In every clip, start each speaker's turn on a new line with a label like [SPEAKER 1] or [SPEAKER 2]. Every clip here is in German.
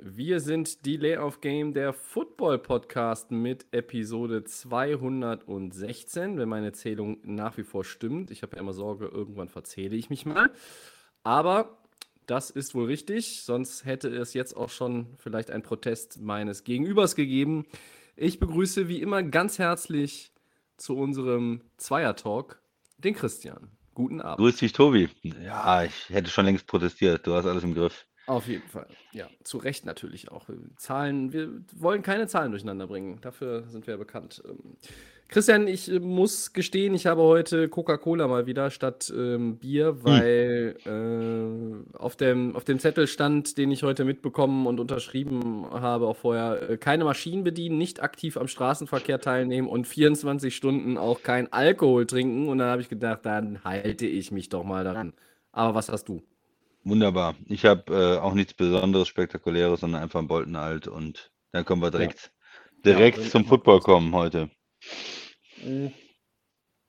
[SPEAKER 1] Wir sind Delay of Game, der Football Podcast mit Episode 216, wenn meine Zählung nach wie vor stimmt. Ich habe ja immer Sorge, irgendwann verzähle ich mich mal. Aber das ist wohl richtig, sonst hätte es jetzt auch schon vielleicht einen Protest meines Gegenübers gegeben. Ich begrüße wie immer ganz herzlich zu unserem Zweier-Talk den Christian. Guten Abend.
[SPEAKER 2] Grüß dich, Tobi. Ja, ich hätte schon längst protestiert. Du hast alles im Griff.
[SPEAKER 1] Auf jeden Fall. Ja, zu Recht natürlich auch. Zahlen, wir wollen keine Zahlen durcheinander bringen. Dafür sind wir ja bekannt. Ähm, Christian, ich äh, muss gestehen, ich habe heute Coca-Cola mal wieder statt ähm, Bier, weil äh, auf, dem, auf dem Zettel stand, den ich heute mitbekommen und unterschrieben habe, auch vorher, äh, keine Maschinen bedienen, nicht aktiv am Straßenverkehr teilnehmen und 24 Stunden auch kein Alkohol trinken. Und dann habe ich gedacht, dann halte ich mich doch mal daran. Aber was hast du?
[SPEAKER 2] Wunderbar. Ich habe äh, auch nichts Besonderes, Spektakuläres, sondern einfach einen Bolton alt und dann können wir direkt, direkt
[SPEAKER 1] bring
[SPEAKER 2] zum Football kommen heute.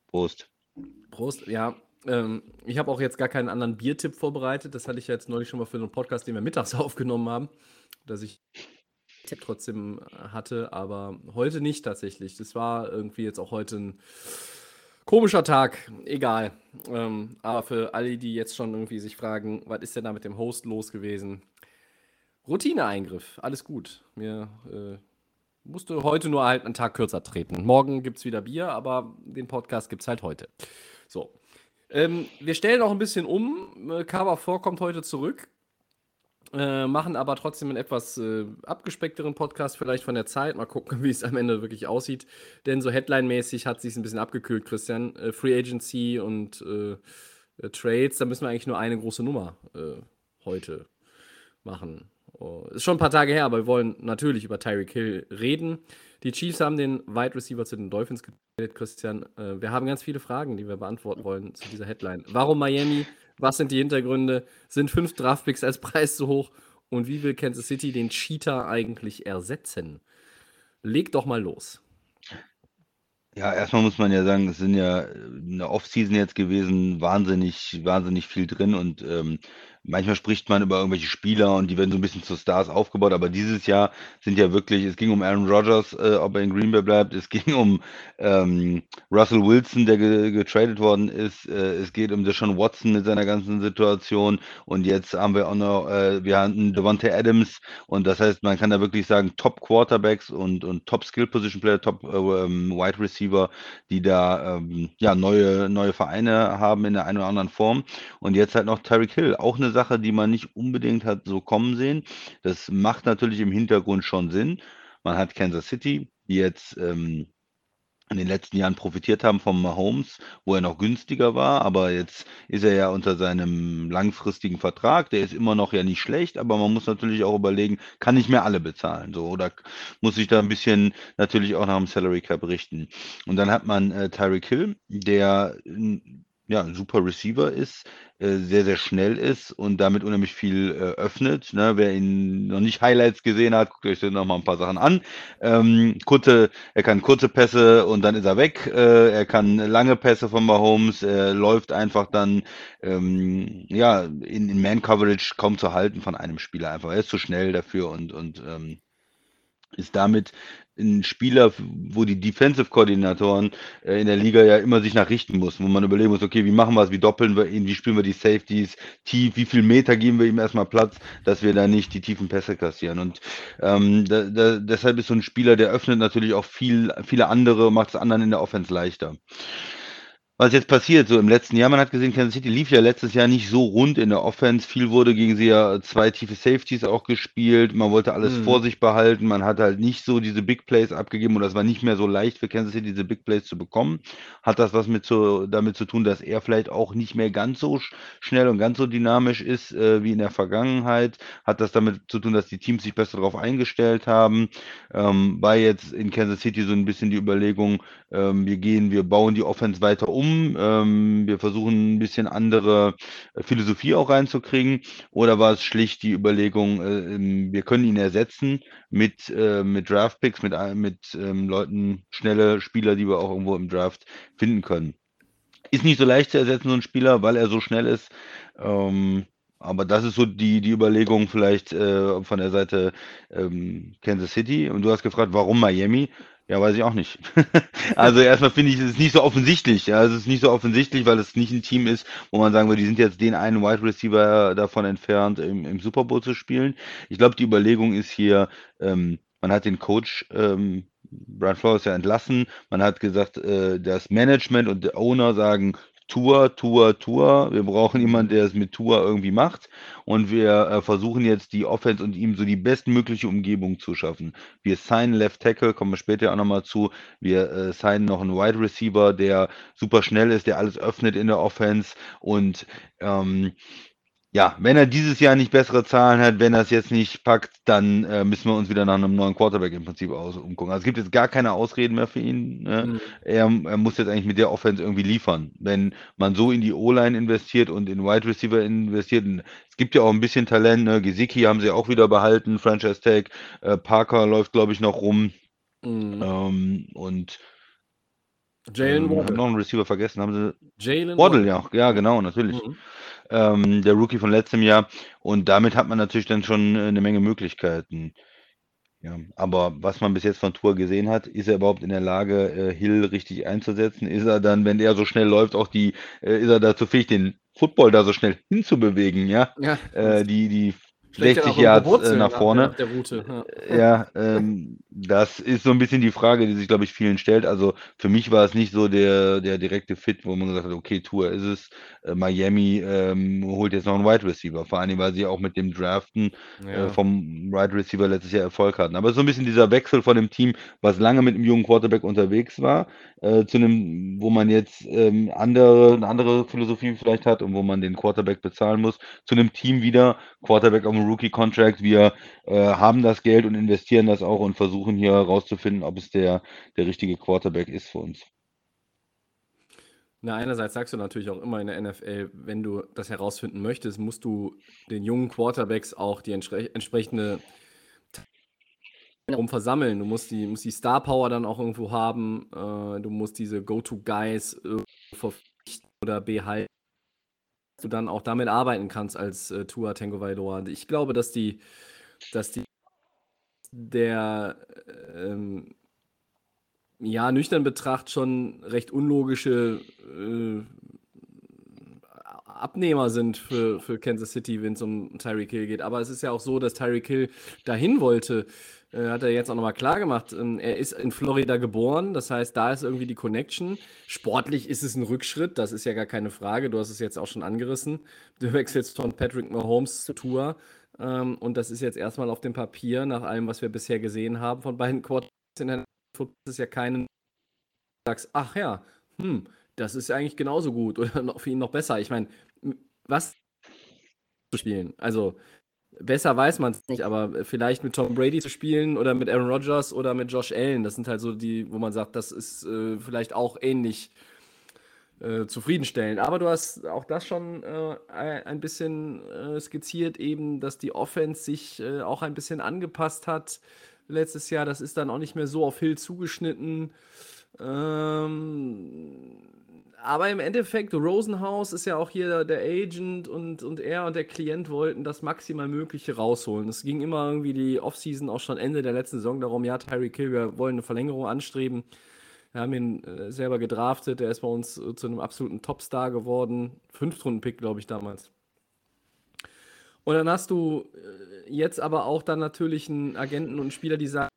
[SPEAKER 2] Prost.
[SPEAKER 1] Prost, ja. Ähm, ich habe auch jetzt gar keinen anderen Biertipp vorbereitet. Das hatte ich ja jetzt neulich schon mal für einen Podcast, den wir mittags aufgenommen haben, dass ich Tipp trotzdem äh, hatte, aber heute nicht tatsächlich. Das war irgendwie jetzt auch heute ein komischer Tag. Egal. Ähm, aber für alle, die jetzt schon irgendwie sich fragen, was ist denn da mit dem Host los gewesen? Routineeingriff, alles gut. Mir äh, musste heute nur halt einen Tag kürzer treten. Morgen gibt es wieder Bier, aber den Podcast gibt es halt heute. So. Ähm, wir stellen auch ein bisschen um. Äh, Cover 4 kommt heute zurück. Äh, machen aber trotzdem einen etwas äh, abgespeckteren Podcast, vielleicht von der Zeit. Mal gucken, wie es am Ende wirklich aussieht. Denn so Headline-mäßig hat sich ein bisschen abgekühlt, Christian. Äh, Free Agency und äh, äh, Trades, da müssen wir eigentlich nur eine große Nummer äh, heute machen. Oh, ist schon ein paar Tage her, aber wir wollen natürlich über Tyreek Hill reden. Die Chiefs haben den Wide Receiver zu den Dolphins getradet, Christian. Wir haben ganz viele Fragen, die wir beantworten wollen zu dieser Headline. Warum Miami? Was sind die Hintergründe? Sind fünf Draftpicks als Preis zu hoch? Und wie will Kansas City den Cheater eigentlich ersetzen? Leg doch mal los.
[SPEAKER 2] Ja, erstmal muss man ja sagen, es sind ja äh, in der Offseason jetzt gewesen, wahnsinnig, wahnsinnig viel drin und ähm, manchmal spricht man über irgendwelche Spieler und die werden so ein bisschen zu Stars aufgebaut, aber dieses Jahr sind ja wirklich, es ging um Aaron Rodgers, äh, ob er in Green Bay bleibt, es ging um ähm, Russell Wilson, der ge getradet worden ist, äh, es geht um Deshaun Watson mit seiner ganzen Situation und jetzt haben wir auch noch, äh, wir hatten Devontae Adams und das heißt, man kann da wirklich sagen, Top Quarterbacks und, und Top Skill Position Player, Top äh, ähm, Wide Receiver, die da ähm, ja neue, neue Vereine haben in der einen oder anderen Form. Und jetzt halt noch Tyreek Hill, auch eine Sache, die man nicht unbedingt hat so kommen sehen. Das macht natürlich im Hintergrund schon Sinn. Man hat Kansas City, die jetzt ähm, in den letzten Jahren profitiert haben vom Mahomes, wo er noch günstiger war, aber jetzt ist er ja unter seinem langfristigen Vertrag, der ist immer noch ja nicht schlecht, aber man muss natürlich auch überlegen, kann ich mir alle bezahlen, so, oder muss ich da ein bisschen natürlich auch nach dem Salary Cap richten. Und dann hat man äh, Tyreek Hill, der ja, ein super Receiver ist, äh, sehr, sehr schnell ist und damit unheimlich viel äh, öffnet. Ne? Wer ihn noch nicht Highlights gesehen hat, guckt euch noch mal ein paar Sachen an. Ähm, kurze, er kann kurze Pässe und dann ist er weg. Äh, er kann lange Pässe von Mahomes. Er läuft einfach dann ähm, ja in, in Man-Coverage kaum zu halten von einem Spieler einfach. Er ist zu schnell dafür und, und ähm, ist damit ein Spieler, wo die Defensive-Koordinatoren äh, in der Liga ja immer sich nachrichten mussten, wo man überlegen muss, okay, wie machen wir es, wie doppeln wir ihn, wie spielen wir die Safeties tief, wie viel Meter geben wir ihm erstmal Platz, dass wir da nicht die tiefen Pässe kassieren. Und ähm, da, da, deshalb ist so ein Spieler, der öffnet natürlich auch viel, viele andere, macht es anderen in der Offense leichter. Was jetzt passiert, so im letzten Jahr, man hat gesehen, Kansas City lief ja letztes Jahr nicht so rund in der Offense. Viel wurde gegen sie ja zwei tiefe Safeties auch gespielt. Man wollte alles
[SPEAKER 1] Mhm.
[SPEAKER 2] vor sich behalten. Man hat halt nicht so diese Big Plays abgegeben und das war nicht mehr so leicht für Kansas City, diese Big Plays zu bekommen. Hat das was mit zu, damit zu tun, dass er vielleicht auch nicht mehr ganz so sch- schnell und ganz so dynamisch ist äh, wie in der Vergangenheit? Hat das damit zu tun, dass die Teams sich besser darauf eingestellt haben? Ähm, war jetzt in Kansas City so ein bisschen die Überlegung, ähm, wir gehen, wir bauen die Offense weiter um, ähm, wir versuchen ein bisschen andere äh, Philosophie auch reinzukriegen, oder war es schlicht die Überlegung, äh, ähm, wir können ihn ersetzen mit, äh, mit Draftpicks, mit, ein- mit ähm, Leuten, schnelle Spieler, die wir auch irgendwo im Draft finden können. Ist nicht so leicht zu ersetzen, so ein Spieler, weil er so schnell ist. Ähm, aber das ist so die, die Überlegung vielleicht äh, von der Seite ähm, Kansas City. Und du hast gefragt, warum Miami? Ja, weiß ich auch nicht. also erstmal finde ich, es ist nicht so offensichtlich. Ja, es ist nicht so offensichtlich, weil es nicht ein Team ist, wo man sagen würde, die sind jetzt den einen Wide Receiver davon entfernt, im, im Super Bowl zu spielen. Ich glaube, die Überlegung ist hier, ähm, man hat den Coach ähm, Brian Flores ja entlassen. Man hat gesagt, äh, das Management und der Owner sagen, Tour, Tour, Tour. Wir brauchen jemanden, der es mit Tour irgendwie macht. Und wir äh, versuchen jetzt die Offense und ihm so die bestmögliche Umgebung zu schaffen. Wir signen Left Tackle, kommen wir später auch nochmal zu. Wir äh, signen noch einen Wide Receiver, der super schnell ist, der alles öffnet in der Offense. Und ähm, ja, wenn er dieses Jahr nicht bessere Zahlen hat, wenn er es jetzt nicht packt, dann äh, müssen wir uns wieder nach einem neuen Quarterback im Prinzip aus umgucken. Also es gibt jetzt gar keine Ausreden mehr für ihn. Ne?
[SPEAKER 1] Mhm.
[SPEAKER 2] Er, er muss jetzt eigentlich mit der Offense irgendwie liefern. Wenn man so in die O-Line investiert und in Wide Receiver investiert, es gibt ja auch ein bisschen Talent, ne? Gesicki haben sie auch wieder behalten, Franchise Tag, äh, Parker läuft, glaube ich, noch rum.
[SPEAKER 1] Mhm.
[SPEAKER 2] Ähm, und
[SPEAKER 1] Jalen
[SPEAKER 2] ähm,
[SPEAKER 1] Waddle.
[SPEAKER 2] noch einen Receiver vergessen, haben sie.
[SPEAKER 1] Jalen
[SPEAKER 2] Waddle, ja, ja, genau, natürlich.
[SPEAKER 1] Mhm.
[SPEAKER 2] Ähm, der Rookie von letztem Jahr. Und damit hat man natürlich dann schon äh, eine Menge Möglichkeiten. Ja, aber was man bis jetzt von Tour gesehen hat, ist er überhaupt in der Lage, äh, Hill richtig einzusetzen? Ist er dann, wenn der so schnell läuft, auch die, äh, ist er dazu fähig, den Football da so schnell hinzubewegen, ja?
[SPEAKER 1] Ja,
[SPEAKER 2] Äh, die, die
[SPEAKER 1] schlägt ja
[SPEAKER 2] 60
[SPEAKER 1] noch irgendwo
[SPEAKER 2] Yards äh, nach
[SPEAKER 1] der-
[SPEAKER 2] vorne.
[SPEAKER 1] Nach der Route. Ja.
[SPEAKER 2] Ja, ähm, das ist so ein bisschen die Frage, die sich, glaube ich, vielen stellt. Also für mich war es nicht so der, der direkte Fit, wo man gesagt hat, okay, Tour ist es. Äh, Miami ähm, holt jetzt noch einen Wide Receiver. Vor allem, weil sie auch mit dem Draften
[SPEAKER 1] Ja.
[SPEAKER 2] äh, vom Wide Receiver letztes Jahr Erfolg hatten. Aber so ein bisschen dieser Wechsel von dem Team, was lange mit einem jungen Quarterback unterwegs war, äh, zu einem, wo man jetzt ähm, andere, eine andere Philosophie vielleicht hat und wo man den Quarterback bezahlen muss, zu einem Team wieder, Quarterback auf dem Rookie-Contract, wir äh, haben das Geld und investieren das auch und versuchen hier herauszufinden, ob es der, der richtige Quarterback ist für uns.
[SPEAKER 1] Na, einerseits sagst du natürlich auch immer in der NFL, wenn du das herausfinden möchtest, musst du den jungen Quarterbacks auch die entspre entsprechende herum versammeln. Du musst die, musst die Star Power dann auch irgendwo haben. Äh, du musst diese Go-To-Guys verpflichten oder behalten, dass du dann auch damit arbeiten kannst als äh, Tua Tango Vailoa. Ich glaube, dass die, dass die der ähm, ja, nüchtern betrachtet schon recht unlogische äh, Abnehmer sind für, für Kansas City, wenn es um Tyreek Hill geht. Aber es ist ja auch so, dass Tyreek Hill dahin wollte. Äh, hat er jetzt auch nochmal klar gemacht. Ähm, er ist in Florida geboren, das heißt, da ist irgendwie die Connection. Sportlich ist es ein Rückschritt, das ist ja gar keine Frage. Du hast es jetzt auch schon angerissen. Du wechselst von Patrick Mahomes zu Tour. Ähm, und das ist jetzt erstmal auf dem Papier, nach allem, was wir bisher gesehen haben von beiden Quarterbacks in der Football ist ja keinen, sagst, ach ja, hm, das ist ja eigentlich genauso gut oder noch für ihn noch besser. Ich meine, was zu spielen? Also, besser weiß man es nicht, aber vielleicht mit Tom Brady zu spielen oder mit Aaron Rodgers oder mit Josh Allen, das sind halt so die, wo man sagt, das ist äh, vielleicht auch ähnlich äh, zufriedenstellend. Aber du hast auch das schon äh, ein ein bisschen äh, skizziert, eben, dass die Offense sich äh, auch ein bisschen angepasst hat letztes Jahr. Das ist dann auch nicht mehr so auf Hill zugeschnitten. Ähm, aber im Endeffekt, Rosenhaus ist ja auch hier der Agent und, und er und der Klient wollten das maximal Mögliche rausholen. Es ging immer irgendwie die Offseason auch schon Ende der letzten Saison darum, ja, Tyreek Hill, wir wollen eine Verlängerung anstreben. Wir haben ihn äh, selber gedraftet, der ist bei uns äh, zu einem absoluten Topstar geworden. Fünftrunden-Pick, glaube ich, damals. Und dann hast du äh, jetzt aber auch dann natürlich einen Agenten und einen Spieler, die sagen,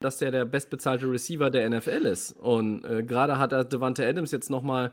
[SPEAKER 1] dass der der bestbezahlte Receiver der NFL ist. Und äh, gerade hat er Devante Adams jetzt nochmal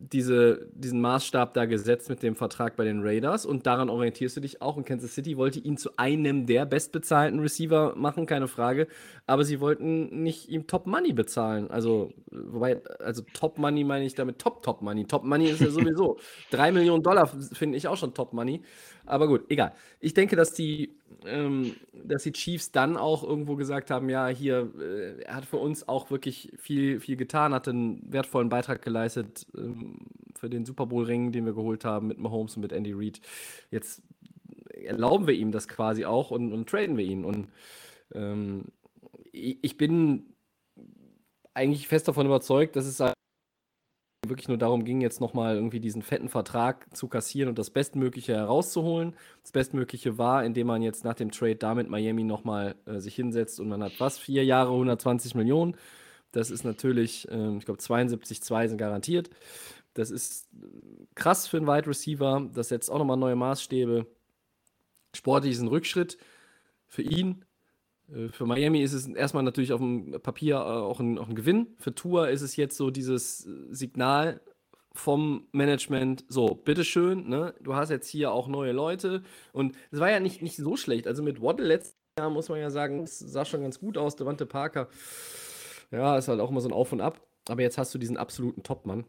[SPEAKER 1] diese, diesen Maßstab da gesetzt mit dem Vertrag bei den Raiders und daran orientierst du dich auch. Und Kansas City wollte ihn zu einem der bestbezahlten Receiver machen, keine Frage. Aber sie wollten nicht ihm Top Money bezahlen. Also, wobei, also Top Money meine ich damit Top Top Money. Top Money ist ja sowieso. Drei Millionen Dollar finde ich auch schon Top Money. Aber gut, egal. Ich denke, dass die, ähm, dass die Chiefs dann auch irgendwo gesagt haben, ja, hier, äh, er hat für uns auch wirklich viel, viel getan, hat einen wertvollen Beitrag geleistet ähm, für den Super Bowl-Ring, den wir geholt haben mit Mahomes und mit Andy Reid. Jetzt erlauben wir ihm das quasi auch und, und traden wir ihn. Und ähm, ich bin eigentlich fest davon überzeugt, dass es wirklich nur darum ging, jetzt nochmal irgendwie diesen fetten Vertrag zu kassieren und das Bestmögliche herauszuholen. Das Bestmögliche war, indem man jetzt nach dem Trade damit Miami nochmal äh, sich hinsetzt und man hat was? Vier Jahre, 120 Millionen. Das ist natürlich, äh, ich glaube, 72,2 sind garantiert. Das ist krass für einen Wide Receiver. Das setzt auch nochmal neue Maßstäbe. Sportlich ist ein Rückschritt für ihn, äh, für Miami ist es erstmal natürlich auf dem Papier äh, auch ein, auch ein Gewinn. Für Tour ist es jetzt so dieses Signal vom Management, so, bitteschön, ne? du hast jetzt hier auch neue Leute. Und es war ja nicht, nicht so schlecht. Also mit Waddle letztes Jahr muss man ja sagen, es sah schon ganz gut aus. Devante Parker, ja, ist halt auch immer so ein Auf und Ab. Aber jetzt hast du diesen absoluten Topmann.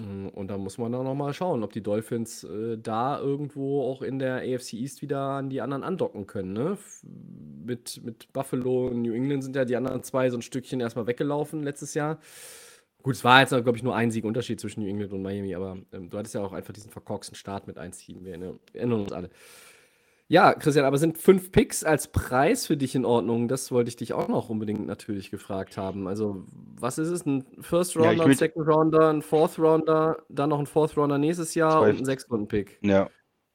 [SPEAKER 1] Mm, und da muss man dann nochmal schauen, ob die Dolphins äh, da irgendwo auch in der AFC East wieder an die anderen andocken können. Ne? Mit, mit Buffalo und New England sind ja die anderen zwei so ein Stückchen erstmal weggelaufen letztes Jahr. Gut, es war jetzt, glaube ich, nur ein Siegunterschied zwischen New England und Miami, aber ähm, du hattest ja auch einfach diesen verkorksten Start mit 1-7. Wir erinnern uns alle. Ja, Christian, aber sind fünf Picks als Preis für dich in Ordnung? Das wollte ich dich auch noch unbedingt natürlich gefragt haben. Also, was ist es? Ein First Rounder, ja, ein Second Rounder, ein Fourth Rounder, dann noch ein Fourth Rounder nächstes Jahr zwei, und ein Sechstrunden-Pick.
[SPEAKER 2] Ja.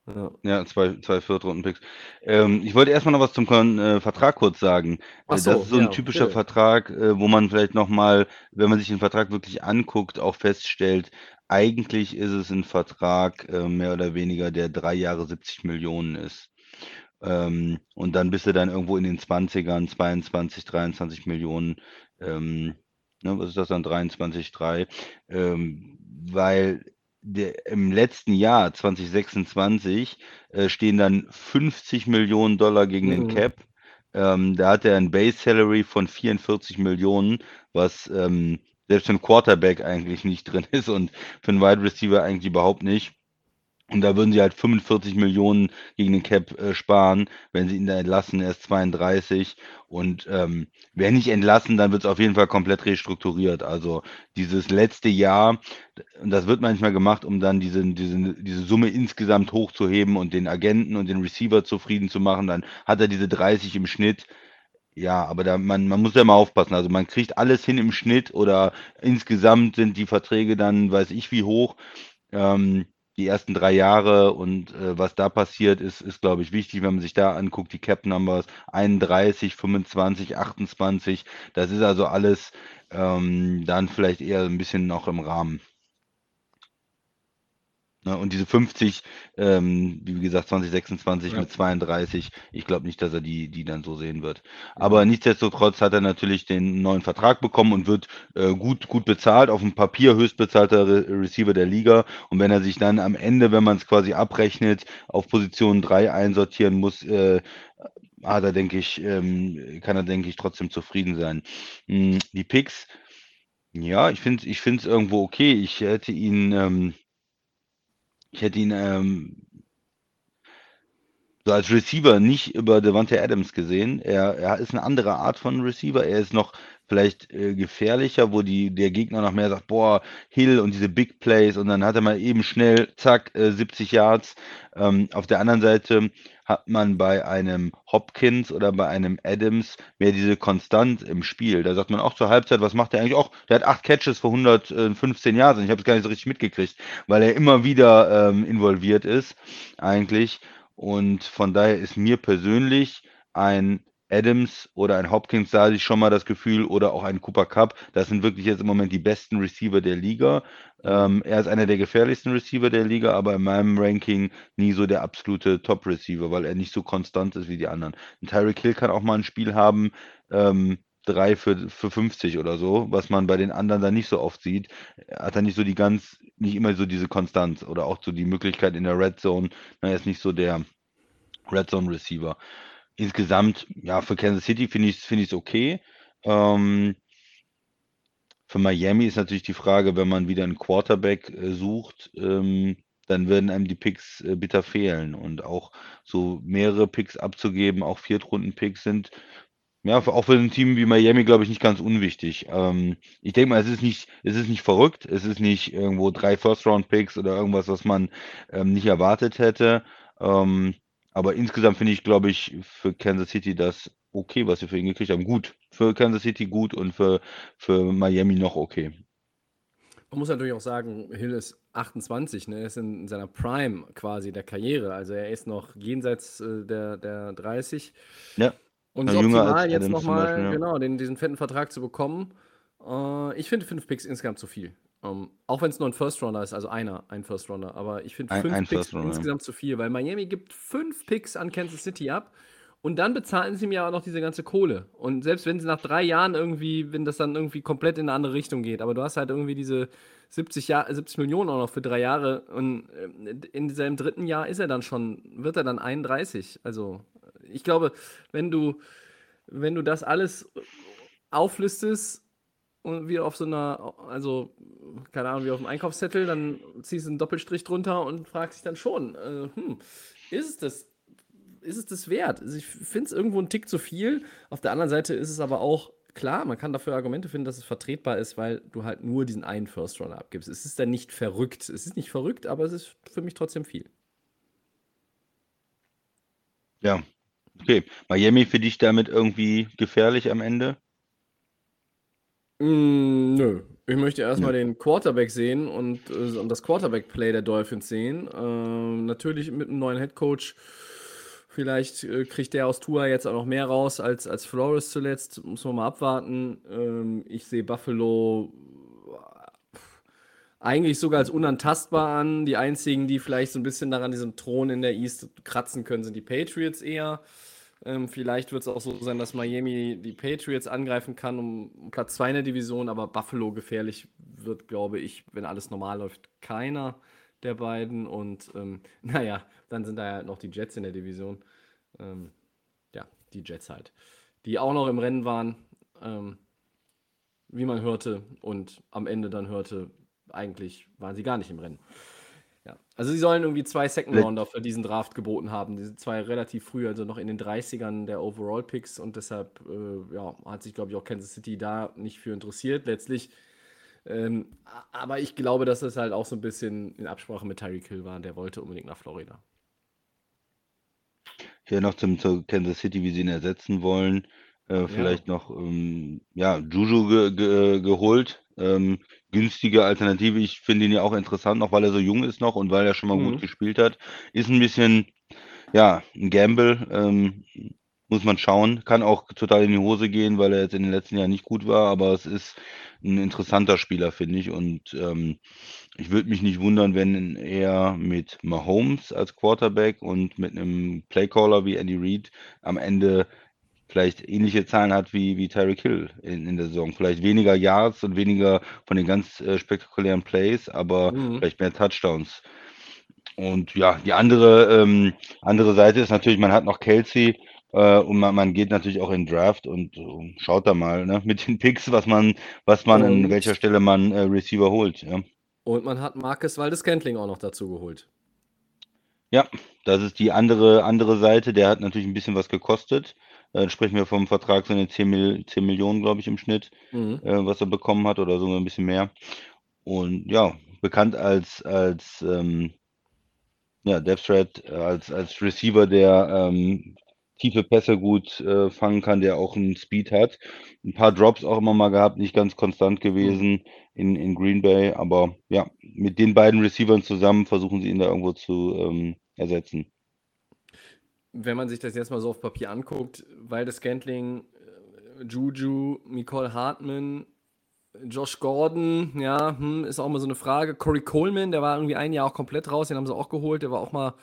[SPEAKER 2] Ja. ja, zwei, zwei Viertrunden-Picks. Ähm, ich wollte erstmal noch was zum äh, Vertrag kurz sagen. Ach so, das ist so ein ja, typischer okay. Vertrag, äh, wo man vielleicht nochmal, wenn man sich den Vertrag wirklich anguckt, auch feststellt, eigentlich ist es ein Vertrag äh, mehr oder weniger, der drei Jahre 70 Millionen ist. Ähm, und dann bist du dann irgendwo in den 20ern, 22, 23 Millionen, ähm, ne, was ist das dann, 23,3, ähm, weil der, im letzten Jahr 2026 äh, stehen dann 50 Millionen Dollar gegen den mhm. Cap. Ähm, da hat er ein Base Salary von 44 Millionen, was ähm, selbst für einen Quarterback eigentlich nicht drin ist und für einen Wide Receiver eigentlich überhaupt nicht. Und da würden sie halt 45 Millionen gegen den Cap äh, sparen, wenn sie ihn da entlassen. Er ist 32 und ähm, wenn nicht entlassen, dann wird es auf jeden Fall komplett restrukturiert. Also dieses letzte Jahr, und das wird manchmal gemacht, um dann diese, diese, diese Summe insgesamt hochzuheben und den Agenten und den Receiver zufrieden zu machen. Dann hat er diese 30 im Schnitt. Ja, aber da, man, man muss ja mal aufpassen. Also man kriegt alles hin im Schnitt oder insgesamt sind die Verträge dann, weiß ich wie hoch. Ähm, die ersten drei Jahre und äh, was da passiert ist, ist, glaube ich, wichtig, wenn man sich da anguckt, die Cap Numbers 31, 25, 28, das ist also alles ähm, dann vielleicht eher ein bisschen noch im Rahmen. Ne, und diese 50, ähm, wie gesagt, 2026 ja. mit 32, ich glaube nicht, dass er die, die dann so sehen wird. Aber nichtsdestotrotz hat er natürlich den neuen Vertrag bekommen und wird äh, gut, gut bezahlt, auf dem Papier höchstbezahlter Re Receiver der Liga. Und wenn er sich dann am Ende, wenn man es quasi abrechnet, auf Position 3 einsortieren muss, äh, hat er, denke ich, ähm, kann er, denke ich, trotzdem zufrieden sein. Hm, die Picks, ja, ich finde es ich irgendwo okay. Ich hätte ihn. Ähm, ich hätte ihn ähm, so als Receiver nicht über Devante Adams gesehen. Er, er ist eine andere Art von Receiver. Er ist noch vielleicht äh, gefährlicher, wo die, der Gegner noch mehr sagt, boah, Hill und diese Big Plays und dann hat er mal eben schnell, zack, äh, 70 Yards. Ähm, auf der anderen Seite hat man bei einem Hopkins oder bei einem Adams mehr diese Konstanz im Spiel. Da sagt man auch zur Halbzeit, was macht er eigentlich auch? Der hat acht Catches vor 115 Jahren. Ich habe es gar nicht so richtig mitgekriegt, weil er immer wieder ähm, involviert ist eigentlich. Und von daher ist mir persönlich ein Adams oder ein Hopkins, da hatte ich schon mal das Gefühl, oder auch ein Cooper Cup. Das sind wirklich jetzt im Moment die besten Receiver der Liga. Ähm, er ist einer der gefährlichsten Receiver der Liga, aber in meinem Ranking nie so der absolute Top-Receiver, weil er nicht so konstant ist wie die anderen. Ein Tyreek Hill kann auch mal ein Spiel haben, ähm, 3 für, für 50 oder so, was man bei den anderen dann nicht so oft sieht. Er hat er nicht so die ganz, nicht immer so diese Konstanz oder auch so die Möglichkeit in der Red Zone. Na, er ist nicht so der Red Zone Receiver. Insgesamt, ja, für Kansas City finde ich es find okay. Ähm, für Miami ist natürlich die Frage, wenn man wieder einen Quarterback äh, sucht, ähm, dann werden einem die Picks äh, bitter fehlen. Und auch so mehrere Picks abzugeben, auch Viertrunden-Picks sind ja, auch für ein Team wie Miami, glaube ich, nicht ganz unwichtig. Ähm, ich denke mal, es ist nicht, es ist nicht verrückt, es ist nicht irgendwo drei First-Round-Picks oder irgendwas, was man ähm, nicht erwartet hätte. Ähm, aber insgesamt finde ich, glaube ich, für Kansas City das okay, was wir für ihn gekriegt haben. Gut. Für Kansas City gut und für, für Miami noch okay.
[SPEAKER 1] Man muss natürlich auch sagen, Hill ist 28, ne? er ist in seiner Prime quasi der Karriere. Also er ist noch jenseits äh, der, der 30.
[SPEAKER 2] Ja.
[SPEAKER 1] Und ist optimal, jetzt nochmal ja. genau, den, diesen fetten Vertrag zu bekommen. Äh, ich finde fünf Picks insgesamt zu viel. Um, ähm, auch wenn es nur ein First Runner ist, also einer, ein First Runner. Aber ich finde fünf ein, Picks insgesamt zu viel, weil Miami gibt fünf Picks an Kansas City ab und dann bezahlen sie mir auch noch diese ganze Kohle. Und selbst wenn sie nach drei Jahren irgendwie, wenn das dann irgendwie komplett in eine andere Richtung geht, aber du hast halt irgendwie diese 70, Jahr, 70 Millionen auch noch für drei Jahre und äh, in seinem dritten Jahr ist er dann schon, wird er dann 31. Also ich glaube, wenn du, wenn du das alles auflistest und wie auf so einer, also keine Ahnung, wie auf einem Einkaufszettel, dann ziehst du einen Doppelstrich drunter und fragst dich dann schon, äh, hm, ist es das, ist es das wert? Also ich finde es irgendwo ein Tick zu viel. Auf der anderen Seite ist es aber auch klar, man kann dafür Argumente finden, dass es vertretbar ist, weil du halt nur diesen einen First Runner abgibst. Es ist dann nicht verrückt. Es ist nicht verrückt, aber es ist für mich trotzdem viel.
[SPEAKER 2] Ja, Okay. Miami für dich damit irgendwie gefährlich am Ende?
[SPEAKER 1] Mm, nö. Ich möchte erstmal ja. den Quarterback sehen und, äh, das Quarterback-Play der Dolphins sehen. Ähm, natürlich mit einem neuen Headcoach. Vielleicht äh, kriegt der aus Tua jetzt auch noch mehr raus als, als Flores zuletzt. Muss man mal abwarten. Ähm, ich sehe Buffalo eigentlich sogar als unantastbar an. Die einzigen, die vielleicht so ein bisschen daran diesem Thron in der East kratzen können, sind die Patriots eher. Ähm, vielleicht wird es auch so sein, dass Miami die Patriots angreifen kann um Platz 2 in der Division, aber Buffalo gefährlich wird, glaube ich, wenn alles normal läuft, keiner der beiden. Und ähm, naja, dann sind da ja noch die Jets in der Division. Ähm, ja, die Jets halt. Die auch noch im Rennen waren, ähm, wie man hörte, und am Ende dann hörte, eigentlich waren sie gar nicht im Rennen. Ja. Also sie sollen irgendwie zwei Second Rounder für diesen Draft geboten haben. Diese zwei relativ früh, also noch in den 30ern der Overall Picks und deshalb äh, ja, hat sich, glaube ich, auch Kansas City da nicht für interessiert letztlich. Ähm, aber ich glaube, dass das halt auch so ein bisschen in Absprache mit Tyreek Hill war. Der wollte unbedingt nach Florida.
[SPEAKER 2] Hier noch zum, zu Kansas City, wie sie ihn ersetzen wollen. Äh, vielleicht ja. noch ähm, ja, Juju ge ge geholt. Ähm, günstige Alternative. Ich finde ihn ja auch interessant, noch weil er so jung ist noch und weil er schon mal mhm. gut gespielt hat. Ist ein bisschen, ja, ein Gamble. Ähm, muss man schauen. Kann auch total in die Hose gehen, weil er jetzt in den letzten Jahren nicht gut war, aber es ist ein interessanter Spieler, finde ich. Und ähm, ich würde mich nicht wundern, wenn er mit Mahomes als Quarterback und mit einem Playcaller wie Andy Reid am Ende vielleicht ähnliche Zahlen hat wie, wie Tyreek Hill in, in der Saison. Vielleicht weniger Yards und weniger von den ganz äh, spektakulären Plays, aber mhm. vielleicht mehr Touchdowns. Und ja, die andere, ähm, andere Seite ist natürlich, man hat noch Kelsey äh, und man, man geht natürlich auch in Draft und äh, schaut da mal ne, mit den Picks, was man, was man und, an welcher Stelle man äh, Receiver holt. Ja.
[SPEAKER 1] Und man hat Marcus Waldes Cantling auch noch dazu geholt.
[SPEAKER 2] Ja, das ist die andere, andere Seite. Der hat natürlich ein bisschen was gekostet. Äh, sprechen wir vom Vertrag so eine 10, Mil 10 Millionen, glaube ich, im Schnitt, mhm. äh, was er bekommen hat oder sogar ein bisschen mehr. Und ja, bekannt als, als ähm, ja, Death Threat, äh, als, als Receiver, der ähm, tiefe Pässe gut äh, fangen kann, der auch einen Speed hat. Ein paar Drops auch immer mal gehabt, nicht ganz konstant gewesen mhm. in, in Green Bay, aber ja, mit den beiden Receivern zusammen versuchen sie ihn da irgendwo zu ähm, ersetzen.
[SPEAKER 1] Wenn man sich das jetzt mal so auf Papier anguckt, weil das Scantling, äh, Juju, Nicole Hartman, Josh Gordon, ja, hm, ist auch mal so eine Frage. Corey Coleman, der war irgendwie ein Jahr auch komplett raus, den haben sie auch geholt, der war auch mal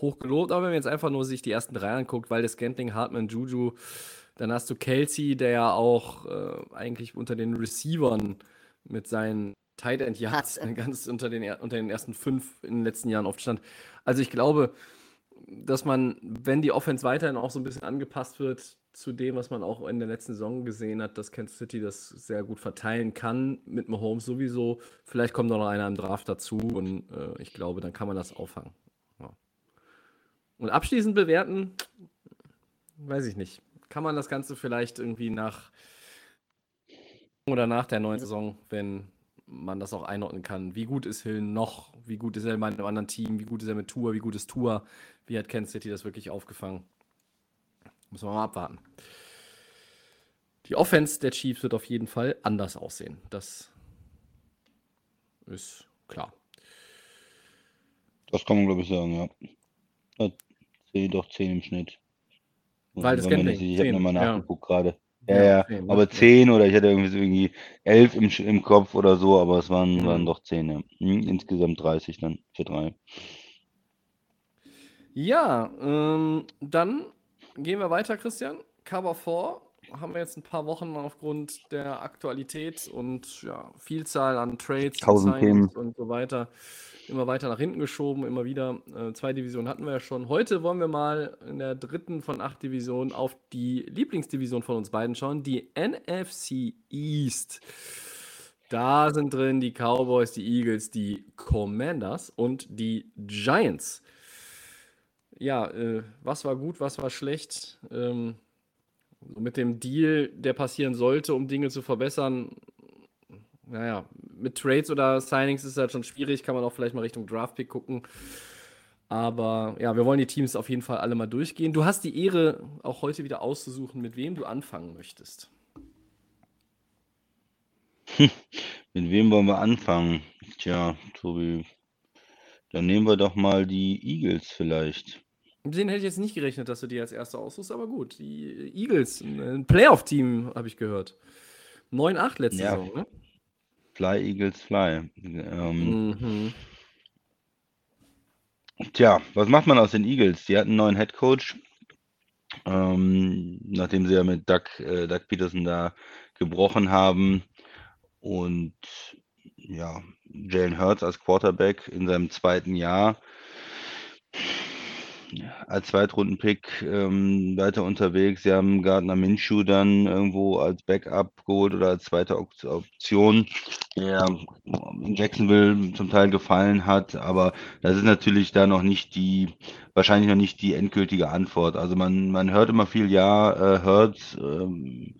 [SPEAKER 1] hoch gelobt. Aber wenn man jetzt einfach nur sich die ersten drei anguckt, weil das Scantling, Hartman, Juju, dann hast du Kelsey, der ja auch äh, eigentlich unter den Receivern mit seinen Tight End Yards ganz unter den, unter den ersten fünf in den letzten Jahren oft stand. Also ich glaube, dass man, wenn die Offense weiterhin auch so ein bisschen angepasst wird zu dem, was man auch in der letzten Saison gesehen hat, dass Kansas City das sehr gut verteilen kann, mit Mahomes sowieso. Vielleicht kommt noch einer im Draft dazu und äh, ich glaube, dann kann man das auffangen. Ja. Und abschließend bewerten, weiß ich nicht. Kann man das Ganze vielleicht irgendwie nach oder nach der neuen Saison, wenn man das auch einordnen kann. Wie gut ist Hill noch? Wie gut ist er in einem anderen Team? Wie gut ist er mit Tour? Wie gut ist Tour? Wie hat Kansas City das wirklich aufgefangen? Muss man mal abwarten. Die Offense der Chiefs wird auf jeden Fall anders aussehen. Das ist klar.
[SPEAKER 2] Das kann man, glaube ich, sagen, ja. ja doch 10 im Schnitt.
[SPEAKER 1] Weil das Gambling.
[SPEAKER 2] Ich habe nochmal nachgeguckt ja. gerade. Ja, ja, 10, aber 10 oder ich hatte irgendwie so irgendwie 11 im, im Kopf oder so, aber es waren, mhm. waren doch 10, ja. Hm, insgesamt 30 dann für drei.
[SPEAKER 1] Ja, ähm, dann gehen wir weiter, Christian. Cover 4 haben wir jetzt ein paar Wochen aufgrund der Aktualität und ja, Vielzahl an Trades
[SPEAKER 2] und,
[SPEAKER 1] und so weiter immer weiter nach hinten geschoben, immer wieder. Äh, zwei Divisionen hatten wir ja schon. Heute wollen wir mal in der dritten von acht Divisionen auf die Lieblingsdivision von uns beiden schauen, die NFC East. Da sind drin die Cowboys, die Eagles, die Commanders und die Giants. Ja, äh, was war gut, was war schlecht? Ähm, mit dem Deal, der passieren sollte, um Dinge zu verbessern, naja, mit Trades oder Signings ist es halt schon schwierig, kann man auch vielleicht mal Richtung Draftpick gucken. Aber ja, wir wollen die Teams auf jeden Fall alle mal durchgehen. Du hast die Ehre, auch heute wieder auszusuchen, mit wem du anfangen möchtest.
[SPEAKER 2] mit wem wollen wir anfangen? Tja, Tobi, dann nehmen wir doch mal die Eagles vielleicht.
[SPEAKER 1] Mit denen hätte ich jetzt nicht gerechnet, dass du die als Erster aussuchst, aber gut. Die Eagles, ein Playoff-Team, habe ich gehört. 9-8 letzte ja. Saison, ne?
[SPEAKER 2] Fly Eagles Fly. Ähm, mhm. Tja, was macht man aus den Eagles? Die hatten einen neuen Head Coach, ähm, nachdem sie ja mit Doug, äh, Doug Peterson da gebrochen haben und ja, Jalen Hurts als Quarterback in seinem zweiten Jahr als Zweitrunden-Pick ähm, weiter unterwegs. Sie haben Gardner Minshew dann irgendwo als Backup geholt oder als zweite Option, der in Jacksonville zum Teil gefallen hat. Aber das ist natürlich da noch nicht die, wahrscheinlich noch nicht die endgültige Antwort. Also man, man hört immer viel, ja, äh, hört, ähm,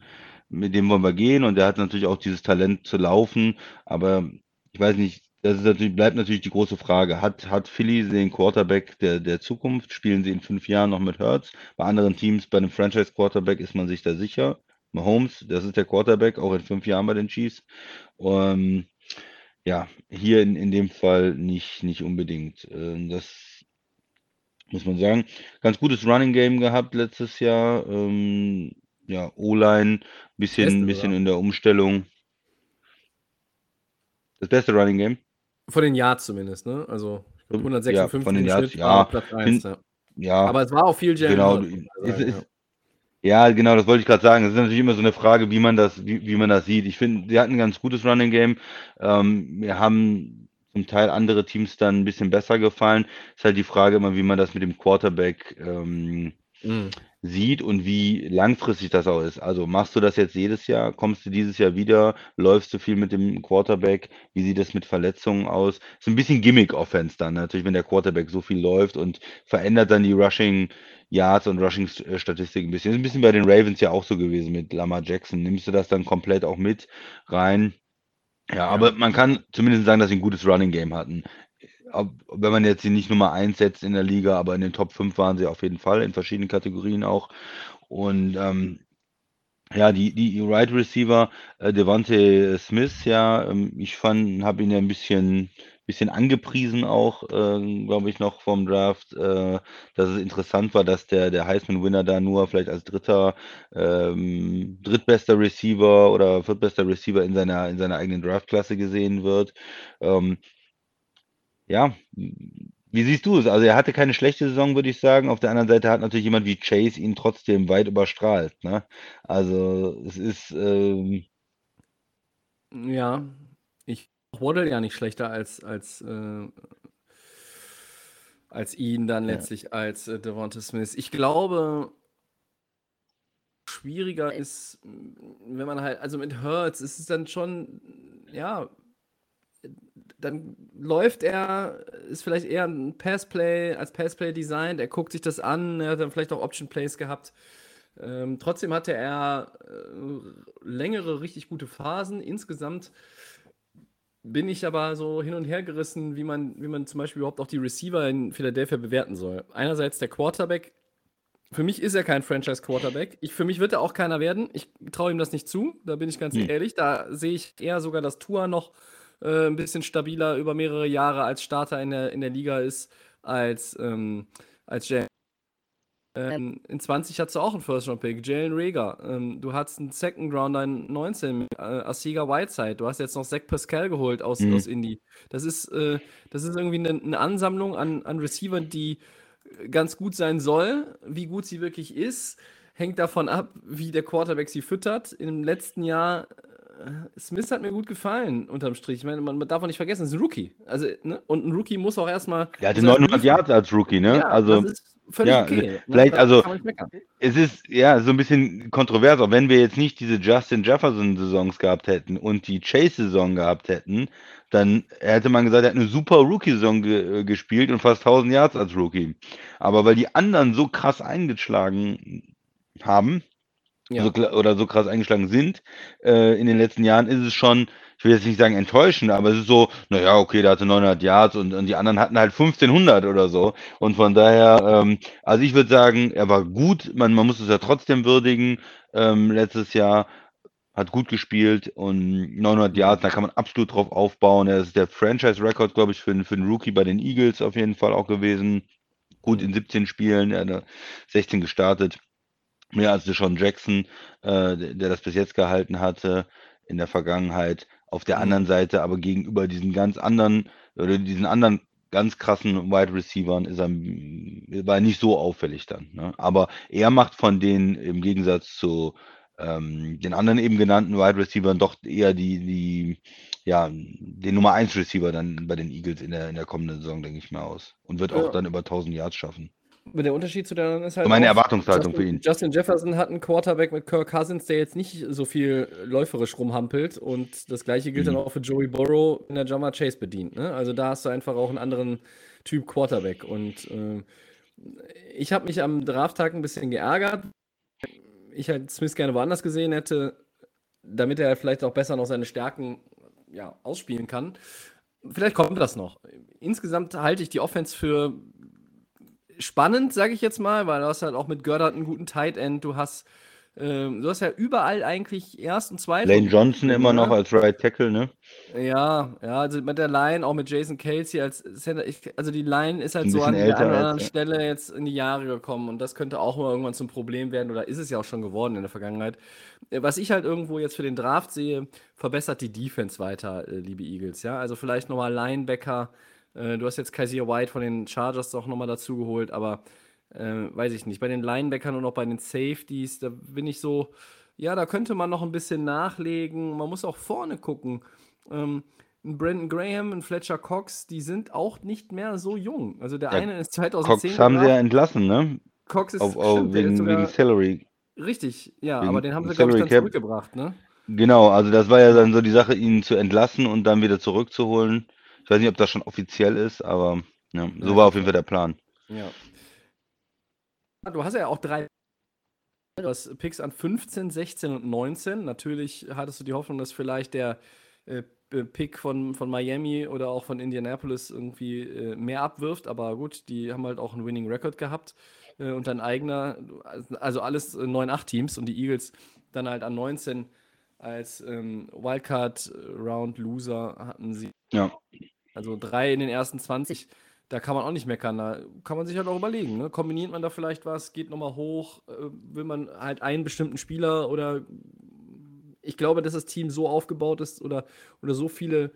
[SPEAKER 2] mit dem wollen wir gehen und der hat natürlich auch dieses Talent zu laufen. Aber ich weiß nicht, das ist natürlich, bleibt natürlich die große Frage. Hat, hat Philly den Quarterback der, der Zukunft? Spielen sie in fünf Jahren noch mit Hurts? Bei anderen Teams, bei einem Franchise-Quarterback ist man sich da sicher. Mahomes, das ist der Quarterback, auch in fünf Jahren bei den Chiefs. Ähm, ja, hier in, in dem Fall nicht, nicht unbedingt. Ähm, das muss man sagen. Ganz gutes Running Game gehabt letztes Jahr. Ähm, ja, O-Line, bisschen, bisschen in der Umstellung. Das beste Running Game?
[SPEAKER 1] Von den Yards zumindest, ne? Also 156 ja,
[SPEAKER 2] von den Yards, ja. Platz 1,
[SPEAKER 1] ja. ja. Aber es war auch viel
[SPEAKER 2] Jalen genau, ist, ist, ja. genau, das wollte ich gerade sagen. Es ist natürlich immer so eine Frage, wie man das, wie, wie man das sieht. Ich finde, sie hatten ein ganz gutes Running Game. Ähm, wir haben zum Teil andere Teams dann ein bisschen besser gefallen. Ist halt die Frage immer, wie man das mit dem Quarterback ähm, mhm sieht und wie langfristig das auch ist. Also machst du das jetzt jedes Jahr? Kommst du dieses Jahr wieder? Läufst du viel mit dem Quarterback? Wie sieht das mit Verletzungen aus? Ist ein bisschen Gimmick-Offense dann natürlich, wenn der Quarterback so viel läuft und verändert dann die Rushing Yards und Rushing Statistik ein bisschen. Ist ein bisschen bei den Ravens ja auch so gewesen mit Lamar Jackson. Nimmst du das dann komplett auch mit rein? Ja, ja. aber man kann zumindest sagen, dass sie ein gutes Running Game hatten wenn man jetzt sie nicht Nummer 1 setzt in der Liga, aber in den Top 5 waren sie auf jeden Fall, in verschiedenen Kategorien auch. Und ähm, ja, die, die Right Receiver, äh, Devante Smith, ja, ähm, ich fand, habe ihn ja ein bisschen, bisschen angepriesen auch, äh, glaube ich, noch vom Draft, äh, dass es interessant war, dass der, der Heisman-Winner da nur vielleicht als dritter, ähm, drittbester Receiver oder viertbester Receiver in seiner, in seiner eigenen Draftklasse gesehen wird. Ähm, ja, wie siehst du es? Also er hatte keine schlechte Saison, würde ich sagen. Auf der anderen Seite hat natürlich jemand wie Chase ihn trotzdem weit überstrahlt. Ne? Also es ist. Ähm,
[SPEAKER 1] ja, ich Waddle ja nicht schlechter als, als, äh, als ihn dann
[SPEAKER 2] Ja.
[SPEAKER 1] letztlich als äh, Devonta Smith. Ich glaube, schwieriger ist, wenn man halt, also mit Hurts ist es dann schon, ja, dann läuft er, ist vielleicht eher ein Passplay, als Passplay designt, er guckt sich das an, er hat dann vielleicht auch Option Plays gehabt. Ähm, trotzdem hatte er äh, längere, richtig gute Phasen. Insgesamt bin ich aber so hin und her gerissen, wie man, wie man zum Beispiel überhaupt auch die Receiver in Philadelphia bewerten soll. Einerseits der Quarterback. Für mich ist er kein Franchise-Quarterback. Ich, für mich wird er auch keiner werden. Ich traue ihm das nicht zu, da bin ich ganz
[SPEAKER 2] Hm.
[SPEAKER 1] ehrlich. Da sehe ich eher sogar, dass Tua noch äh, ein bisschen stabiler über mehrere Jahre als Starter in der, in der Liga ist, als, ähm, als Jalen. Ähm, in 20 hattest du auch einen First-Round-Pick, Jalen Rager. Ähm, du hattest einen Second-Rounder in 19 mit äh, Asiga Whiteside. Du hast jetzt noch Zach Pascal geholt aus,
[SPEAKER 2] Mhm.
[SPEAKER 1] aus Indy. Das ist, äh, das ist irgendwie eine, eine Ansammlung an, an Receivern, die ganz gut sein soll. Wie gut sie wirklich ist, hängt davon ab, wie der Quarterback sie füttert. Im letzten Jahr, Smith hat mir gut gefallen, unterm Strich. Ich meine, man darf auch nicht vergessen, es ist ein Rookie. Also, ne? Und ein Rookie muss auch erstmal.
[SPEAKER 2] Er hatte
[SPEAKER 1] muss erst
[SPEAKER 2] 900
[SPEAKER 1] liefern.
[SPEAKER 2] Yards als Rookie, ne?
[SPEAKER 1] Ja,
[SPEAKER 2] also
[SPEAKER 1] das ist völlig
[SPEAKER 2] ja,
[SPEAKER 1] okay. Ne?
[SPEAKER 2] vielleicht, also es ist ja so ein bisschen kontrovers, auch wenn wir jetzt nicht diese Justin Jefferson-Saisons gehabt hätten und die Chase-Saison gehabt hätten, dann hätte man gesagt, er hat eine super Rookie-Saison ge äh, gespielt und fast 1000 Yards als Rookie. Aber weil die anderen so krass eingeschlagen haben,
[SPEAKER 1] Ja.
[SPEAKER 2] so, oder so krass eingeschlagen sind äh, in den letzten Jahren, ist es schon, ich will jetzt nicht sagen enttäuschend, aber es ist so, naja, okay, der hatte 900 Yards und, und die anderen hatten halt 1500 oder so. Und von daher, ähm, also ich würde sagen, er war gut, man, man muss es ja trotzdem würdigen. Ähm, letztes Jahr hat gut gespielt und 900
[SPEAKER 1] Mhm.
[SPEAKER 2] Yards, da kann man absolut drauf aufbauen. Er ist der Franchise-Record, glaube ich, für, für einen Rookie bei den Eagles auf jeden Fall auch gewesen. Gut in 17 Spielen, er hat da 16 gestartet. Mehr als Deshaun Jackson, äh, der, das bis jetzt gehalten hatte in der Vergangenheit. Auf der
[SPEAKER 1] Mhm.
[SPEAKER 2] anderen Seite aber gegenüber diesen ganz anderen oder diesen anderen ganz krassen Wide Receivern ist er, war er nicht so auffällig dann. Ne? Aber er macht von denen im Gegensatz zu ähm, den anderen eben genannten Wide Receivern doch eher die, die, ja, den Nummer 1 Receiver dann bei den Eagles in der, in der kommenden Saison, denke ich mal aus. Und wird auch
[SPEAKER 1] Ja.
[SPEAKER 2] dann über 1000 Yards schaffen.
[SPEAKER 1] Der Unterschied zu den anderen ist halt.
[SPEAKER 2] Meine Erwartungshaltung
[SPEAKER 1] Justin,
[SPEAKER 2] für ihn.
[SPEAKER 1] Justin Jefferson hat einen Quarterback mit Kirk Cousins, der jetzt nicht so viel läuferisch rumhampelt. Und das gleiche gilt
[SPEAKER 2] Mhm.
[SPEAKER 1] dann auch für Joey Burrow, wenn der Jammer Chase bedient. Ne? Also da hast du einfach auch einen anderen Typ Quarterback. Und äh, ich habe mich am Drafttag ein bisschen geärgert. Ich halt Smith gerne woanders gesehen hätte, damit er vielleicht auch besser noch seine Stärken ja, ausspielen kann. Vielleicht kommt das noch. Insgesamt halte ich die Offense für spannend, sage ich jetzt mal, weil du hast halt auch mit Gördert einen guten Tight End. Du hast, ähm, du hast ja überall eigentlich Erst- und Zweit.
[SPEAKER 2] Lane Johnson immer noch als Right Tackle, ne?
[SPEAKER 1] Ja, ja, also mit der Line, auch mit Jason Kelsey als Center. Ich, also die Line ist halt so an der einen oder
[SPEAKER 2] als-
[SPEAKER 1] anderen Stelle jetzt in die Jahre gekommen und das könnte auch mal irgendwann zum Problem werden oder ist es ja auch schon geworden in der Vergangenheit. Äh, Was ich halt irgendwo jetzt für den Draft sehe, verbessert die Defense weiter, äh, liebe Eagles, ja. Also vielleicht nochmal Linebacker. Äh, du hast jetzt Kaiser White von den Chargers auch nochmal dazu geholt, aber äh, weiß ich nicht. Bei den Linebackern und auch bei den Safeties, da bin ich so, ja, da könnte man noch ein bisschen nachlegen. Man muss auch vorne gucken. Ähm, ein Brandon Graham, ein Fletcher Cox, die sind auch nicht mehr so jung. Also der
[SPEAKER 2] Ja,
[SPEAKER 1] eine ist 2010
[SPEAKER 2] Cox haben sie ja entlassen, ne?
[SPEAKER 1] Cox ist
[SPEAKER 2] Auf, auf,
[SPEAKER 1] stimmt,
[SPEAKER 2] wegen,
[SPEAKER 1] sogar
[SPEAKER 2] wegen Salary.
[SPEAKER 1] richtig, ja,
[SPEAKER 2] wegen
[SPEAKER 1] aber den haben sie glaube ich dann
[SPEAKER 2] Cap.
[SPEAKER 1] zurückgebracht, ne?
[SPEAKER 2] Genau, also das war ja dann so die Sache, ihn zu entlassen und dann wieder zurückzuholen. Ich weiß nicht, ob das schon offiziell ist, aber ja, so war auf jeden Fall der Plan.
[SPEAKER 1] Ja. Du hast ja auch drei du hast Picks an 15, 16 und 19. Natürlich hattest du die Hoffnung, dass vielleicht der äh, äh, Pick von, von Miami oder auch von Indianapolis irgendwie äh, mehr abwirft, aber gut, die haben halt auch einen Winning Record gehabt äh, und dein eigener, also alles äh, 9-8 Teams und die Eagles dann halt an 19 als ähm, Wildcard äh, Round Loser hatten sie
[SPEAKER 2] Ja.
[SPEAKER 1] Also drei in den ersten 20, da kann man auch nicht meckern. Da kann man sich halt auch überlegen. Ne? Kombiniert man da vielleicht was, geht nochmal hoch, äh, will man halt einen bestimmten Spieler oder ich glaube, dass das Team so aufgebaut ist oder, oder so viele,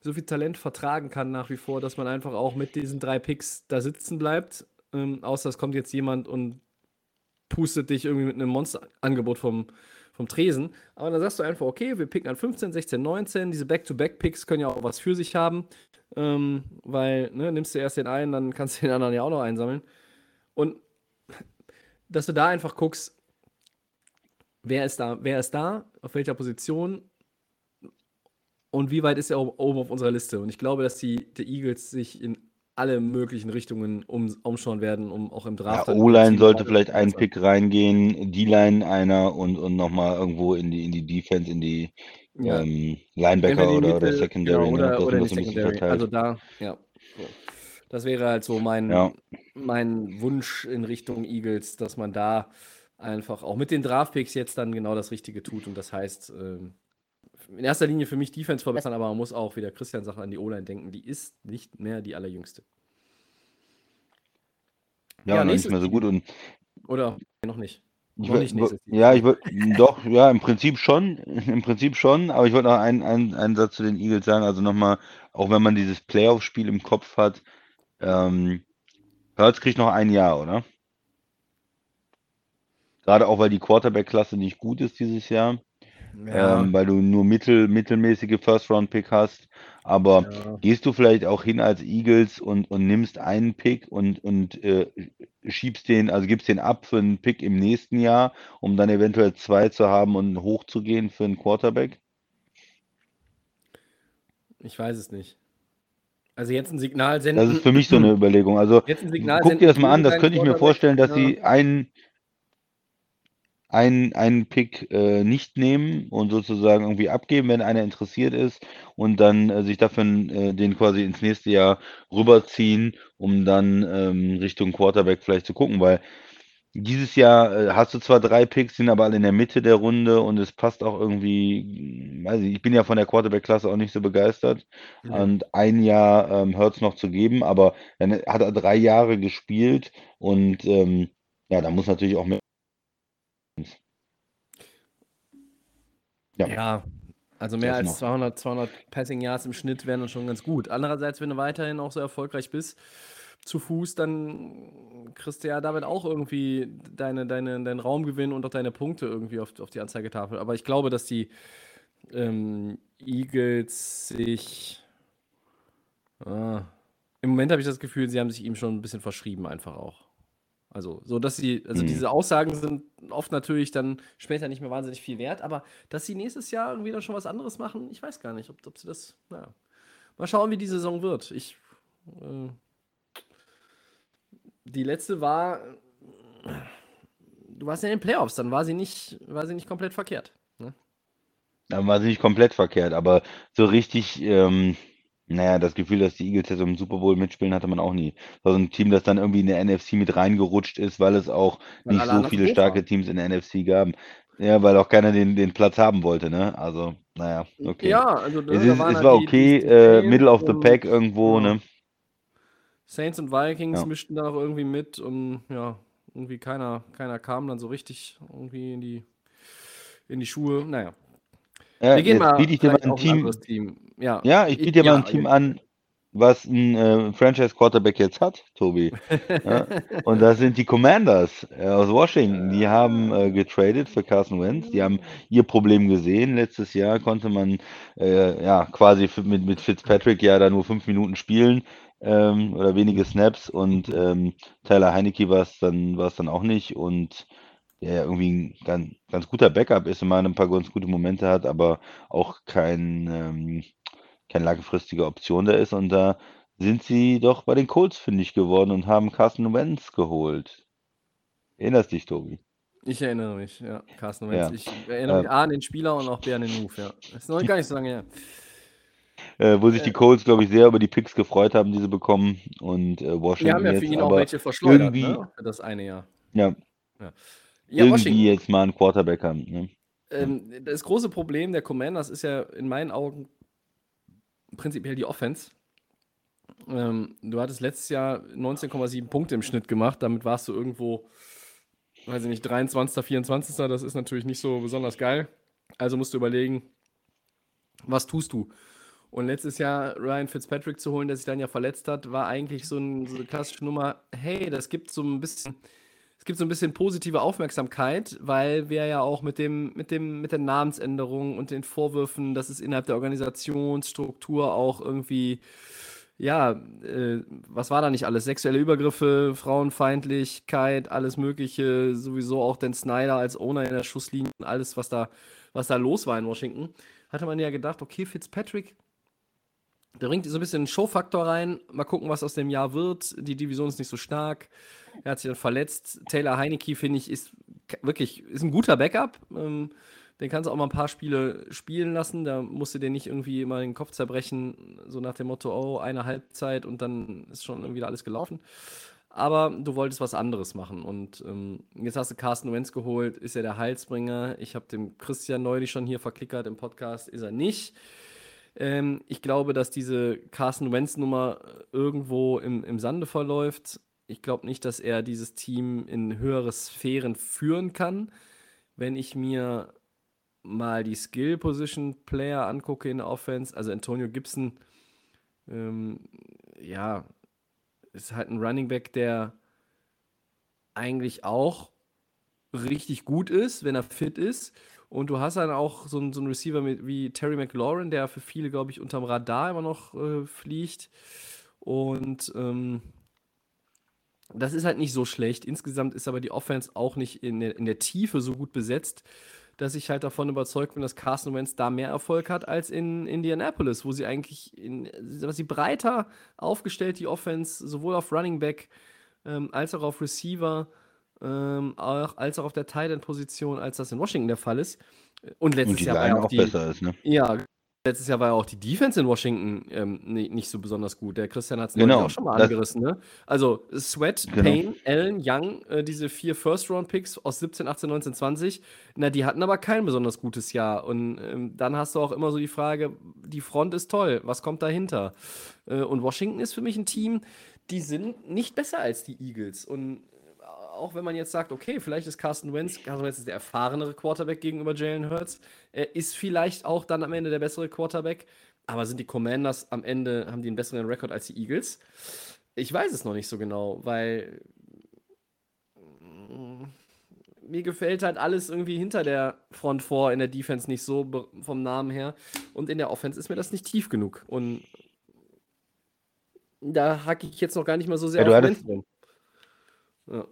[SPEAKER 1] so viel Talent vertragen kann nach wie vor, dass man einfach auch mit diesen drei Picks da sitzen bleibt. Ähm, außer es kommt jetzt jemand und pustet dich irgendwie mit einem Monsterangebot vom, vom Tresen. Aber dann sagst du einfach, okay, wir picken an 15, 16, 19. Diese Back-to-Back-Picks können ja auch was für sich haben. Ähm, weil, ne, nimmst du erst den einen, dann kannst du den anderen ja auch noch einsammeln. Und dass du da einfach guckst, wer ist da, wer ist da, auf welcher Position und wie weit ist er oben auf unserer Liste. Und ich glaube, dass die, die Eagles sich in alle möglichen Richtungen um, umschauen werden, um auch im Draft.
[SPEAKER 2] Ja, O-Line sollte vielleicht ein Pick reingehen, D-Line einer und, und nochmal irgendwo in die, in die Defense, in die ja. ähm, Linebacker oder, oder Secondary.
[SPEAKER 1] Genau, oder, ne? oder Secondary. Also da, ja. Das wäre halt so mein, ja. mein Wunsch in Richtung Eagles, dass man da einfach auch mit den Draft-Picks jetzt dann genau das Richtige tut. Und das heißt, ähm, in erster Linie für mich Defense verbessern, aber man muss auch, wie der Christian sagt, an die O-Line denken. Die ist nicht mehr die allerjüngste.
[SPEAKER 2] Ja, ja nicht mehr so gut. Und
[SPEAKER 1] Oder noch nicht.
[SPEAKER 2] Noch nicht ja, ich würde doch, ja, im Prinzip schon, im Prinzip schon, aber ich wollte noch einen, einen, einen Satz zu den Eagles sagen, also nochmal, auch wenn man dieses Playoff-Spiel im Kopf hat, ähm, Hurts kriegt noch ein Jahr, oder? Gerade auch, weil die Quarterback-Klasse nicht gut ist dieses Jahr. Ja. Ähm, weil du nur mittel, mittelmäßige First-Round-Pick hast. Aber ja. gehst du vielleicht auch hin als Eagles und, und nimmst einen Pick und, und äh, schiebst den, also gibst den ab für einen Pick im nächsten Jahr, um dann eventuell zwei zu haben und hochzugehen für einen Quarterback?
[SPEAKER 1] Ich weiß es nicht. Also jetzt ein Signal senden.
[SPEAKER 2] Das ist für mich so eine Überlegung. Also guck dir das mal an, das könnte ich mir vorstellen, dass ja. sie einen einen, einen Pick äh, nicht nehmen und sozusagen irgendwie abgeben, wenn einer interessiert ist und dann äh, sich dafür äh, den quasi ins nächste Jahr rüberziehen, um dann ähm, Richtung Quarterback vielleicht zu gucken, weil dieses Jahr äh, hast du zwar drei Picks, sind aber alle in der Mitte der Runde und es passt auch irgendwie, weiß ich, ich bin ja von der Quarterback-Klasse auch nicht so begeistert. Mhm. Und ein Jahr ähm, hört es noch zu geben, aber dann hat er drei Jahre gespielt und ähm, ja, da muss natürlich auch mehr
[SPEAKER 1] ja. ja, also mehr als 200, 200 Passing Yards im Schnitt wären dann schon ganz gut. Andererseits, wenn du weiterhin auch so erfolgreich bist, zu Fuß, dann kriegst du ja damit auch irgendwie deine, deine, deinen Raumgewinn und auch deine Punkte irgendwie auf, auf die Anzeigetafel. Aber ich glaube, dass die ähm, Eagles sich. Ah, Im Moment habe ich das Gefühl, sie haben sich ihm schon ein bisschen verschrieben, einfach auch. Also, so dass sie, also mhm. diese Aussagen sind oft natürlich dann später nicht mehr wahnsinnig viel wert, aber dass sie nächstes Jahr irgendwie dann schon was anderes machen, ich weiß gar nicht, ob, ob sie das, naja. Mal schauen, wie die Saison wird. Ich, äh, die letzte war, du warst ja in den Playoffs, dann war sie nicht, war sie nicht komplett verkehrt. Ne?
[SPEAKER 2] Dann war sie nicht komplett verkehrt, aber so richtig, ähm, naja, das Gefühl, dass die Eagles jetzt im Super Bowl mitspielen, hatte man auch nie. Das war so ein Team, das dann irgendwie in der NFC mit reingerutscht ist, weil es auch weil nicht so viele starke Teams in der NFC gab. Ja, weil auch keiner den, den Platz haben wollte, ne? Also, naja, okay.
[SPEAKER 1] Ja, also
[SPEAKER 2] es, ist, es war halt okay, die, die äh, Middle of the Pack irgendwo, ja. ne?
[SPEAKER 1] Saints und Vikings ja. mischten da noch irgendwie mit und ja, irgendwie keiner, keiner kam dann so richtig irgendwie in die, in die Schuhe. Naja.
[SPEAKER 2] Ja, Wir gehen mal, biete ich dir mal ein Team, ein Team ja, ja ich biete dir ja, mal ein Team an, was ein äh, Franchise-Quarterback jetzt hat, Tobi. ja, und das sind die Commanders äh, aus Washington. Die haben äh, getradet für Carson Wentz. Die haben ihr Problem gesehen. Letztes Jahr konnte man äh, ja quasi mit, mit Fitzpatrick ja da nur fünf Minuten spielen ähm, oder wenige Snaps und ähm, Tyler Heinecke war es dann, dann auch nicht. Und der ja irgendwie ein ganz, ganz guter Backup ist und mal ein paar ganz gute Momente hat, aber auch kein, ähm, keine langfristige Option da ist. Und da sind sie doch bei den Colts fündig geworden und haben Carson Wentz geholt. Erinnerst dich, Tobi?
[SPEAKER 1] Ich erinnere mich, ja, Carsten Wentz. Ja. Ich erinnere mich äh, A an den Spieler und auch B an den Move, ja. Das ist noch gar nicht so lange her.
[SPEAKER 2] Äh, wo sich die Colts, glaube ich, sehr über die Picks gefreut haben, die sie bekommen. Und äh, Washington. Wir
[SPEAKER 1] haben ja für ihn auch welche verschleudert, ne? Für das eine Jahr.
[SPEAKER 2] Ja. ja. Ja, irgendwie Washington. jetzt mal einen Quarterback haben. Ne?
[SPEAKER 1] Ähm, das große Problem der Commanders ist ja in meinen Augen prinzipiell die Offense. Ähm, du hattest letztes Jahr 19,7 Punkte im Schnitt gemacht. Damit warst du irgendwo, weiß ich nicht, 23., 24. Das ist natürlich nicht so besonders geil. Also musst du überlegen, was tust du? Und letztes Jahr Ryan Fitzpatrick zu holen, der sich dann ja verletzt hat, war eigentlich so, ein, so eine klassische Nummer. Hey, das gibt so ein bisschen es gibt so ein bisschen positive Aufmerksamkeit, weil wir ja auch mit dem, mit dem, mit der Namensänderung und den Vorwürfen, dass es innerhalb der Organisationsstruktur auch irgendwie, ja, äh, was war da nicht alles? Sexuelle Übergriffe, Frauenfeindlichkeit, alles Mögliche, sowieso auch den Snyder als Owner in der Schusslinie, alles, was da, was da los war in Washington, hatte man ja gedacht, okay, Fitzpatrick, der bringt so ein bisschen Showfaktor rein. Mal gucken, was aus dem Jahr wird. Die Division ist nicht so stark. Er hat sich dann verletzt. Taylor Heineke, finde ich, ist wirklich ist ein guter Backup. Ähm, den kannst du auch mal ein paar Spiele spielen lassen. Da musst du dir nicht irgendwie mal den Kopf zerbrechen, so nach dem Motto, oh, eine Halbzeit und dann ist schon wieder alles gelaufen. Aber du wolltest was anderes machen. Und ähm, jetzt hast du Carsten Wentz geholt, ist er der Heilsbringer. Ich habe dem Christian neulich schon hier verklickert im Podcast, ist er nicht. Ähm, ich glaube, dass diese Carsten Wentz-Nummer irgendwo im, im Sande verläuft. Ich glaube nicht, dass er dieses Team in höhere Sphären führen kann. Wenn ich mir mal die Skill-Position-Player angucke in der Offense, also Antonio Gibson, ähm, ja, ist halt ein Running Back, der eigentlich auch richtig gut ist, wenn er fit ist. Und du hast dann auch so einen, so einen Receiver mit, wie Terry McLaurin, der für viele, glaube ich, unterm Radar immer noch äh, fliegt. Und ähm, das ist halt nicht so schlecht. Insgesamt ist aber die Offense auch nicht in der, in der Tiefe so gut besetzt, dass ich halt davon überzeugt bin, dass Carson Wentz da mehr Erfolg hat als in Indianapolis, wo sie eigentlich, in, was sie breiter aufgestellt, die Offense, sowohl auf Running Back ähm, als auch auf Receiver, ähm, auch, als auch auf der Tight End Position, als das in Washington der Fall ist. Und letztes Und Jahr war ja auch, auch die, besser ist, ne? Ja, Letztes Jahr war ja auch die Defense in Washington ähm, nicht, nicht so besonders gut. Der Christian hat es genau, auch schon mal angerissen. Ne? Also Sweat, genau. Payne, Allen, Young, äh, diese vier First-Round-Picks aus 17, 18, 19, 20, na, die hatten aber kein besonders gutes Jahr. Und ähm, dann hast du auch immer so die Frage, die Front ist toll, was kommt dahinter? Äh, und Washington ist für mich ein Team, die sind nicht besser als die Eagles. Und auch wenn man jetzt sagt, okay, vielleicht ist Carsten Wentz, Carsten Wentz ist der erfahrenere Quarterback gegenüber Jalen Hurts, er ist vielleicht auch dann am Ende der bessere Quarterback, aber sind die Commanders am Ende, haben die einen besseren Rekord als die Eagles? Ich weiß es noch nicht so genau, weil mm, mir gefällt halt alles irgendwie hinter der Front vor in der Defense nicht so vom Namen her und in der Offense ist mir das nicht tief genug und da hacke ich jetzt noch gar nicht mal so sehr
[SPEAKER 2] ja, auf Wentz Ja.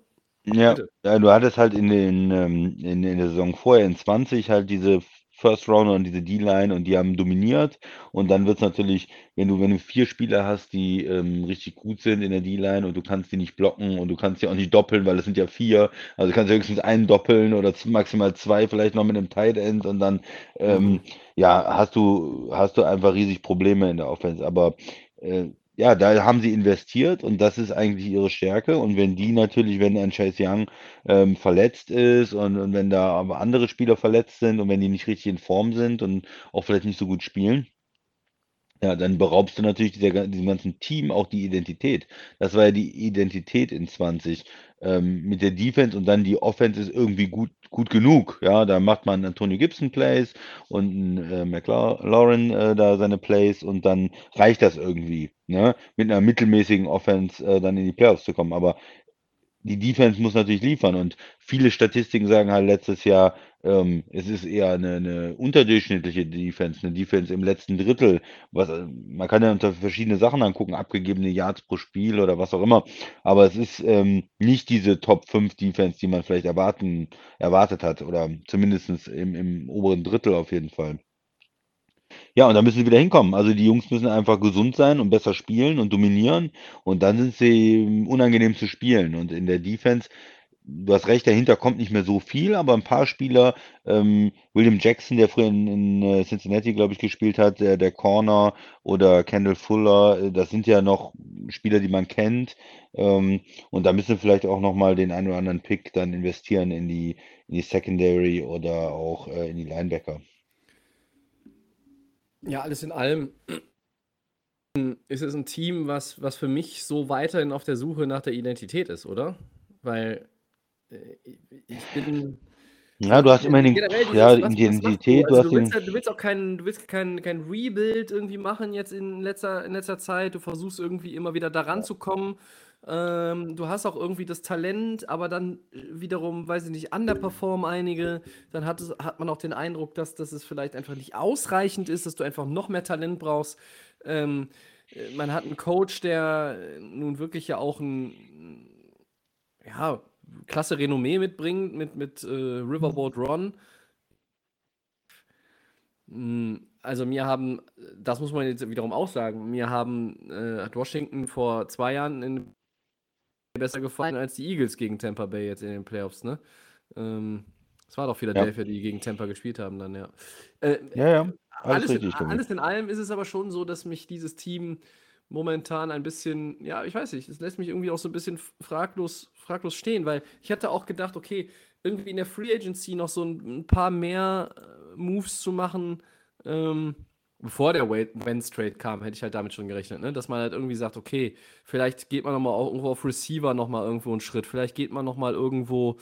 [SPEAKER 2] Ja, ja, du hattest halt in den ähm, in in der Saison vorher in 20 halt diese First Rounder und diese D-Line und die haben dominiert. Und dann wird es natürlich, wenn du wenn du 4 Spieler hast, die, ähm, richtig gut sind in der D-Line und du kannst die nicht blocken und du kannst die auch nicht doppeln, weil es sind ja 4. Also, du kannst höchstens einen doppeln oder maximal 2 vielleicht noch mit einem Tight End und dann, ähm, Mhm. ja, hast du hast du einfach riesig Probleme in der Offense. Aber, äh ja, da haben sie investiert und das ist eigentlich ihre Stärke. Und wenn die natürlich, wenn ein Chase Young ähm, verletzt ist und, und wenn da aber andere Spieler verletzt sind und wenn die nicht richtig in Form sind und auch vielleicht nicht so gut spielen, ja, dann beraubst du natürlich dieser, diesem ganzen Team auch die Identität. Das war ja die Identität in 20 ähm, mit der Defense und dann die Offense ist irgendwie gut, gut genug. Ja, da macht man Antonio Gibson Plays und äh, McLaurin äh, da seine Plays und dann reicht das irgendwie, ne? Mit einer mittelmäßigen Offense äh, dann in die Playoffs zu kommen. Aber die Defense muss natürlich liefern und viele Statistiken sagen halt letztes Jahr, ähm, es ist eher eine, eine unterdurchschnittliche Defense, eine Defense im letzten Drittel. Was, äh, man kann ja unter verschiedene Sachen angucken, abgegebene Yards pro Spiel oder was auch immer. Aber es ist ähm, nicht diese Top 5 Defense, die man vielleicht erwarten, erwartet hat oder zumindest im, im oberen Drittel auf jeden Fall. Ja, und da müssen sie wieder hinkommen. Also die Jungs müssen einfach gesund sein und besser spielen und dominieren. Und dann sind sie unangenehm zu spielen. Und in der Defense du hast recht, dahinter kommt nicht mehr so viel, aber ein paar Spieler, ähm, William Jackson, der früher in, in äh, Cincinnati, glaube ich, gespielt hat, der, der Corner oder Kendall Fuller, äh, das sind ja noch Spieler, die man kennt. Ähm, und da müssen vielleicht auch nochmal den einen oder anderen Pick dann investieren in die, in die Secondary oder auch äh, in die Linebacker.
[SPEAKER 1] Ja, alles in allem ist es ein Team, was, was für mich so weiterhin auf der Suche nach der Identität ist, oder? Weil äh, ich bin.
[SPEAKER 2] Ja, du hast immer den,
[SPEAKER 1] Generell
[SPEAKER 2] ja, Identität,
[SPEAKER 1] du? Also du willst, du willst auch kein, du willst kein, kein Rebuild irgendwie machen jetzt in letzter, in letzter Zeit. Du versuchst irgendwie immer wieder daran zu kommen. Ähm, du hast auch irgendwie das Talent, aber dann wiederum, weiß ich nicht, underperform einige. Dann hat, es, hat man auch den Eindruck, dass, dass es vielleicht einfach nicht ausreichend ist, dass du einfach noch mehr Talent brauchst. Ähm, äh, man hat einen Coach, der nun wirklich ja auch ein, ja, klasse Renommee mitbringt mit, mit äh, Riverboat Ron. Mm, Also mir haben, das muss man jetzt wiederum auch sagen, mir haben, äh, hat Washington vor zwei Jahren in, besser gefallen als die Eagles gegen Tampa Bay jetzt in den Playoffs, ne? Ähm, es war doch Philadelphia, die gegen Tampa gespielt haben dann, ja. Äh,
[SPEAKER 2] ja, ja, alles
[SPEAKER 1] alles, in, alles in allem ist es aber schon so, dass mich dieses Team momentan ein bisschen, ja, ich weiß nicht, es lässt mich irgendwie auch so ein bisschen fraglos, fraglos stehen, weil ich hatte auch gedacht, okay, irgendwie in der Free Agency noch so ein, ein paar mehr äh, Moves zu machen, ähm, bevor der Wentz Trade kam, hätte ich halt damit schon gerechnet, ne? dass man halt irgendwie sagt, okay, vielleicht geht man nochmal irgendwo auf Receiver nochmal irgendwo einen Schritt, vielleicht geht man nochmal irgendwo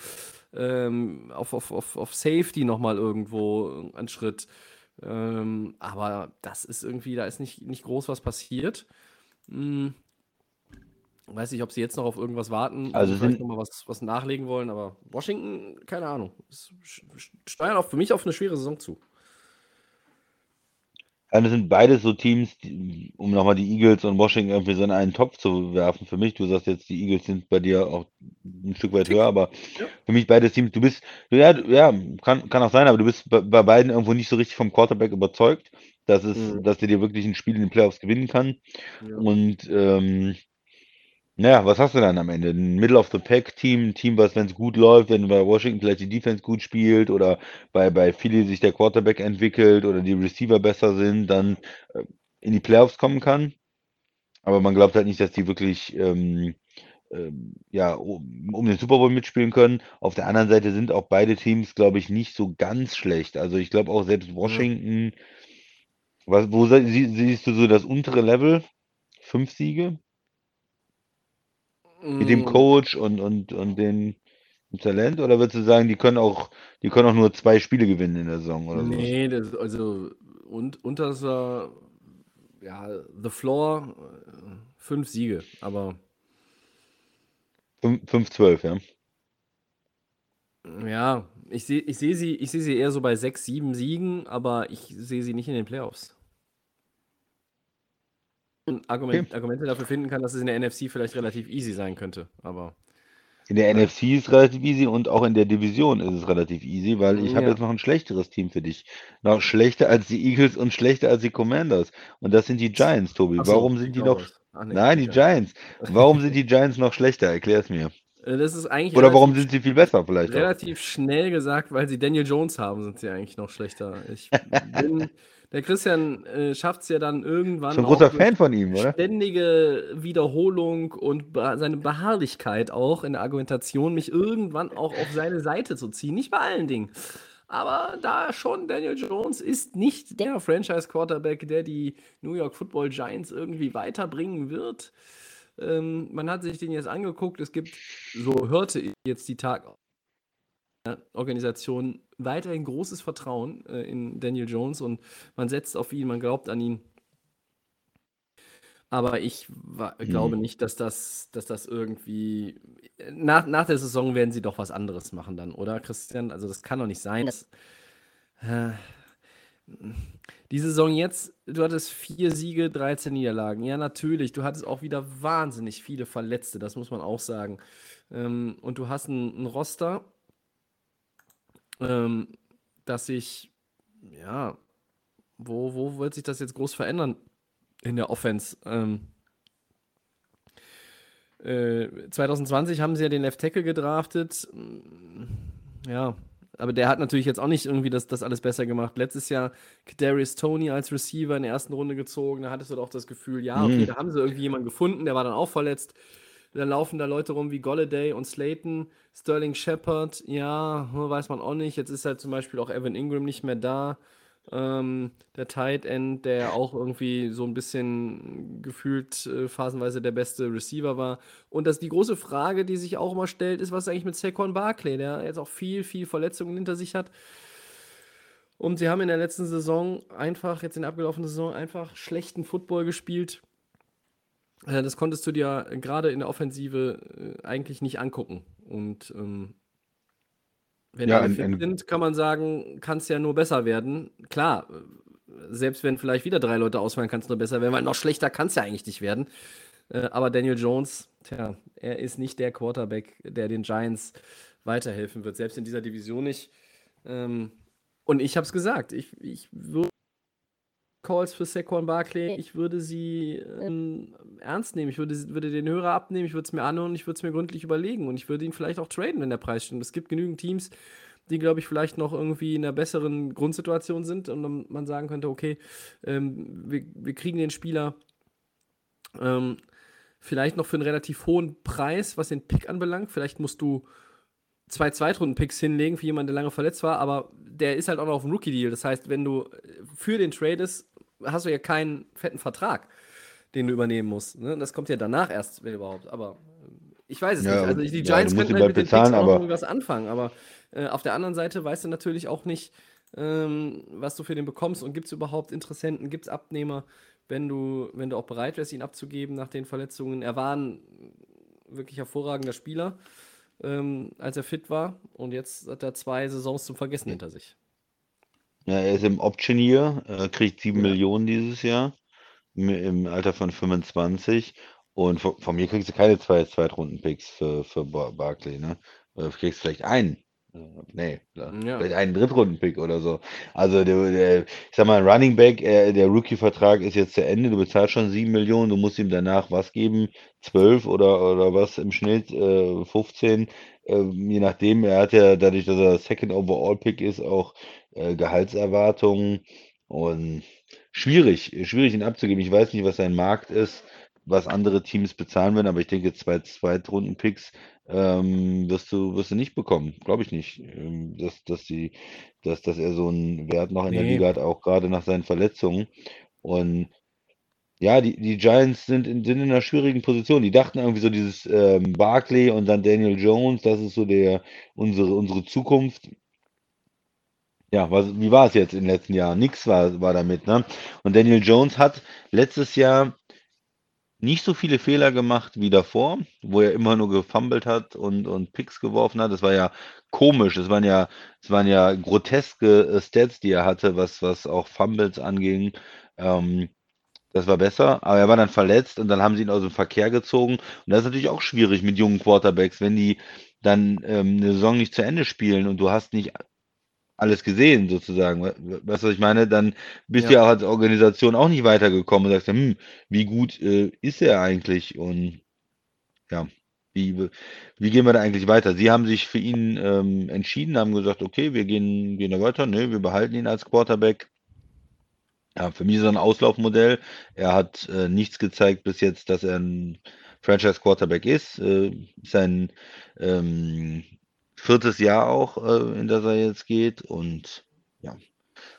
[SPEAKER 1] ähm, auf, auf, auf, auf Safety nochmal irgendwo einen Schritt. Ähm, aber das ist irgendwie, da ist nicht, nicht groß was passiert. Hm. Weiß nicht, ob sie jetzt noch auf irgendwas warten,
[SPEAKER 2] Also
[SPEAKER 1] vielleicht nochmal was, was nachlegen wollen, aber Washington, keine Ahnung. Steuert auch für mich auf eine schwere Saison zu.
[SPEAKER 2] Ja, das sind beides so Teams, die, um nochmal die Eagles und Washington irgendwie so in einen Topf zu werfen. Für mich, du sagst jetzt, die Eagles sind bei dir auch ein Stück weit höher, aber
[SPEAKER 1] Ja.
[SPEAKER 2] für mich beides Teams, du bist, ja, ja, kann, kann auch sein, aber du bist bei, bei beiden irgendwo nicht so richtig vom Quarterback überzeugt, dass es,
[SPEAKER 1] Mhm.
[SPEAKER 2] dass der dir wirklich ein Spiel in den Playoffs gewinnen kann.
[SPEAKER 1] Ja.
[SPEAKER 2] Und ähm, naja, was hast du dann am Ende? Ein Middle-of-the-Pack-Team, ein Team, was, wenn es gut läuft, wenn bei Washington vielleicht die Defense gut spielt oder bei, bei Philly sich der Quarterback entwickelt oder die Receiver besser sind, dann äh, in die Playoffs kommen kann. Aber man glaubt halt nicht, dass die wirklich ähm, ähm, ja, um, um den Super Bowl mitspielen können. Auf der anderen Seite sind auch beide Teams, glaube ich, nicht so ganz schlecht. Also ich glaube auch selbst Washington, was, wo sie- siehst du so das untere Level? Fünf Siege? Mit dem
[SPEAKER 1] Mm,
[SPEAKER 2] Coach und, und, und den dem Talent? Oder würdest du sagen, die können auch, die können auch nur zwei Spiele gewinnen in der Saison oder so?
[SPEAKER 1] Nee, das, also und, unter ja, The Floor, fünf Siege, aber
[SPEAKER 2] 5-12, ja.
[SPEAKER 1] ja, ich sehe ich seh sie, ich seh sie eher so bei sechs, sieben Siegen, aber ich sehe sie nicht in den Playoffs. Und Argument, Argumente dafür finden kann, dass es in der NFC vielleicht relativ easy sein könnte, aber
[SPEAKER 2] In der NFC ist es relativ easy und auch in der Division ist es relativ easy, weil ich habe
[SPEAKER 1] Ja.
[SPEAKER 2] jetzt noch ein schlechteres Team für dich. Noch schlechter als die Eagles und schlechter als die Commanders. Und das sind die Giants, Tobi.
[SPEAKER 1] So,
[SPEAKER 2] Warum sind die noch.
[SPEAKER 1] Ach nee,
[SPEAKER 2] Nein, die
[SPEAKER 1] okay.
[SPEAKER 2] Giants. Warum sind die Giants noch schlechter? Erklär es mir.
[SPEAKER 1] Äh, Das ist eigentlich
[SPEAKER 2] Oder warum sind sie viel besser vielleicht auch?
[SPEAKER 1] Relativ schnell gesagt, weil sie Daniel Jones haben, sind sie eigentlich noch schlechter. Ich bin, der Christian äh, schafft es ja dann irgendwann
[SPEAKER 2] Schon ein großer Fan von ihm, oder?
[SPEAKER 1] ständige Wiederholung und be seine Beharrlichkeit auch in der Argumentation, mich irgendwann auch auf seine Seite zu ziehen. Nicht bei allen Dingen. Aber da schon, Daniel Jones ist nicht der Franchise-Quarterback, der die New York Football Giants irgendwie weiterbringen wird. Ähm, man hat sich den jetzt angeguckt. Es gibt, so hörte ich jetzt die Tag Organisation weiterhin großes Vertrauen äh, in Daniel Jones und man setzt auf ihn, man glaubt an ihn. Aber ich wa- glaube
[SPEAKER 2] Mhm.
[SPEAKER 1] nicht, dass das, dass das irgendwie. Nach, nach der Saison werden sie doch was anderes machen dann, oder Christian? Also das kann doch nicht sein. Dass, äh, die Saison jetzt, du hattest vier Siege, 13 Niederlagen. Ja, natürlich. Du hattest auch wieder wahnsinnig viele Verletzte, das muss man auch sagen. Ähm, und du hast ein, ein Roster, ähm, dass sich, ja, wo, wo wird sich das jetzt groß verändern in der Offense? Ähm, äh, 2020 haben sie ja den Left Tackle gedraftet. Mm, Ja, aber der hat natürlich jetzt auch nicht irgendwie das, das alles besser gemacht. Letztes Jahr Darius Tony als Receiver in der ersten Runde gezogen. Da hattest du doch das Gefühl, ja, okay,
[SPEAKER 2] Mhm.
[SPEAKER 1] da haben sie irgendwie jemanden gefunden, der war dann auch verletzt. Dann laufen da Leute rum wie Golladay und Slayton, Sterling Shepard, ja, weiß man auch nicht. Jetzt ist halt zum Beispiel auch Evan Ingram nicht mehr da. Ähm, der Tight End, der auch irgendwie so ein bisschen gefühlt äh, phasenweise der beste Receiver war. Und das die große Frage, die sich auch immer stellt, ist, was ist eigentlich mit Saquon Barkley, der jetzt auch viel, viel Verletzungen hinter sich hat. Und sie haben in der letzten Saison einfach, jetzt in der abgelaufenen Saison, einfach schlechten Football gespielt. Äh, das konntest du dir gerade in der Offensive äh, eigentlich nicht angucken. Und ähm, wenn
[SPEAKER 2] Ja,
[SPEAKER 1] alle fit
[SPEAKER 2] ein,
[SPEAKER 1] sind, kann man sagen, kann es ja nur besser werden. Klar, äh, selbst wenn vielleicht wieder drei Leute ausfallen, kann es nur besser werden, weil noch schlechter kann es ja eigentlich nicht werden. Äh, aber Daniel Jones, tja, er ist nicht der Quarterback, der den Giants weiterhelfen wird, selbst in dieser Division nicht. Ähm, und ich habe es gesagt, ich, ich würde Calls für Saquon Barkley, ich würde sie ähm, ernst nehmen. Ich würde, würde den Hörer abnehmen, ich würde es mir anhören, ich würde es mir gründlich überlegen und ich würde ihn vielleicht auch traden, wenn der Preis stimmt. Es gibt genügend Teams, die, glaube ich, vielleicht noch irgendwie in einer besseren Grundsituation sind und man sagen könnte, okay, ähm, wir, wir kriegen den Spieler ähm, vielleicht noch für einen relativ hohen Preis, was den Pick anbelangt. Vielleicht musst du zwei Zweitrunden-Picks hinlegen für jemanden, der lange verletzt war, aber der ist halt auch noch auf dem Rookie-Deal. Das heißt, wenn du für den tradest, hast du ja keinen fetten Vertrag, den du übernehmen musst. Ne? Das kommt ja danach erst, wenn überhaupt. Aber äh, ich weiß es
[SPEAKER 2] ja,
[SPEAKER 1] nicht. Also die
[SPEAKER 2] ja,
[SPEAKER 1] Giants
[SPEAKER 2] musst
[SPEAKER 1] könnten halt
[SPEAKER 2] bald
[SPEAKER 1] mit den
[SPEAKER 2] bezahlen,
[SPEAKER 1] Picks auch noch
[SPEAKER 2] aber
[SPEAKER 1] irgendwie was anfangen. Aber äh, auf der anderen Seite weißt du natürlich auch nicht, ähm, was du für den bekommst und gibt es überhaupt Interessenten, gibt es Abnehmer, wenn du, wenn du auch bereit wärst, ihn abzugeben nach den Verletzungen. Er war ein wirklich hervorragender Spieler, ähm, als er fit war und jetzt hat er zwei Saisons zum Vergessen hinter sich.
[SPEAKER 2] Ja, er ist im Option Year, äh, kriegt 7
[SPEAKER 1] Ja.
[SPEAKER 2] Millionen dieses Jahr im, im Alter von 25 und von, von mir kriegst du keine zwei Zweitrunden-Picks für, für Bar- Barkley, ne? Du kriegst vielleicht einen. Äh, Nee, ja, vielleicht einen Drittrunden-Pick oder so. Also der, der, ich sag mal, ein Running Back, äh, der Rookie-Vertrag ist jetzt zu Ende, du bezahlst schon 7 Millionen, du musst ihm danach was geben? 12 oder, oder was im Schnitt? Äh, 15, äh, je nachdem. Er hat ja dadurch, dass er Second Overall Pick ist, auch äh, Gehaltserwartungen und schwierig, schwierig ihn abzugeben. Ich weiß nicht, was sein Markt ist, was andere Teams bezahlen werden, aber ich denke, zwei Zweitrunden-Picks ähm, wirst du, wirst du nicht bekommen. Glaube ich nicht. Ähm, dass, dass, die, dass, dass er so einen Wert noch in der
[SPEAKER 1] Nee.
[SPEAKER 2] Liga hat, auch gerade nach seinen Verletzungen. Und ja, die, die Giants sind in, sind in einer schwierigen Position. Die dachten irgendwie so dieses ähm, Barkley und dann Daniel Jones, das ist so der unsere, unsere Zukunft. Ja, was, wie war es jetzt in den letzten Jahren? Nix war, war damit, ne? Und Daniel Jones hat letztes Jahr nicht so viele Fehler gemacht wie davor, wo er immer nur gefummelt hat und, und Picks geworfen hat. Das war ja komisch. Es waren ja, es waren ja groteske äh, Stats, die er hatte, was, was auch Fumbles anging. Ähm, das war besser, aber er war dann verletzt und dann haben sie ihn aus dem Verkehr gezogen. Und das ist natürlich auch schwierig mit jungen Quarterbacks, wenn die dann ähm, eine Saison nicht zu Ende spielen und du hast nicht alles gesehen, sozusagen. We- we- Weißt du, was ich meine? Dann bist du
[SPEAKER 1] Ja.
[SPEAKER 2] ja auch als Organisation auch nicht weitergekommen und sagst, hm, wie gut äh, ist er eigentlich? Und ja, wie, wie gehen wir da eigentlich weiter? Sie haben sich für ihn ähm, entschieden, haben gesagt, okay, wir gehen, gehen da weiter, ne, wir behalten ihn als Quarterback. Ja, für mich ist er ein Auslaufmodell. Er hat äh, nichts gezeigt bis jetzt, dass er ein Franchise Quarterback ist. Äh, sein ähm, viertes Jahr auch, äh, in das er jetzt geht und ja,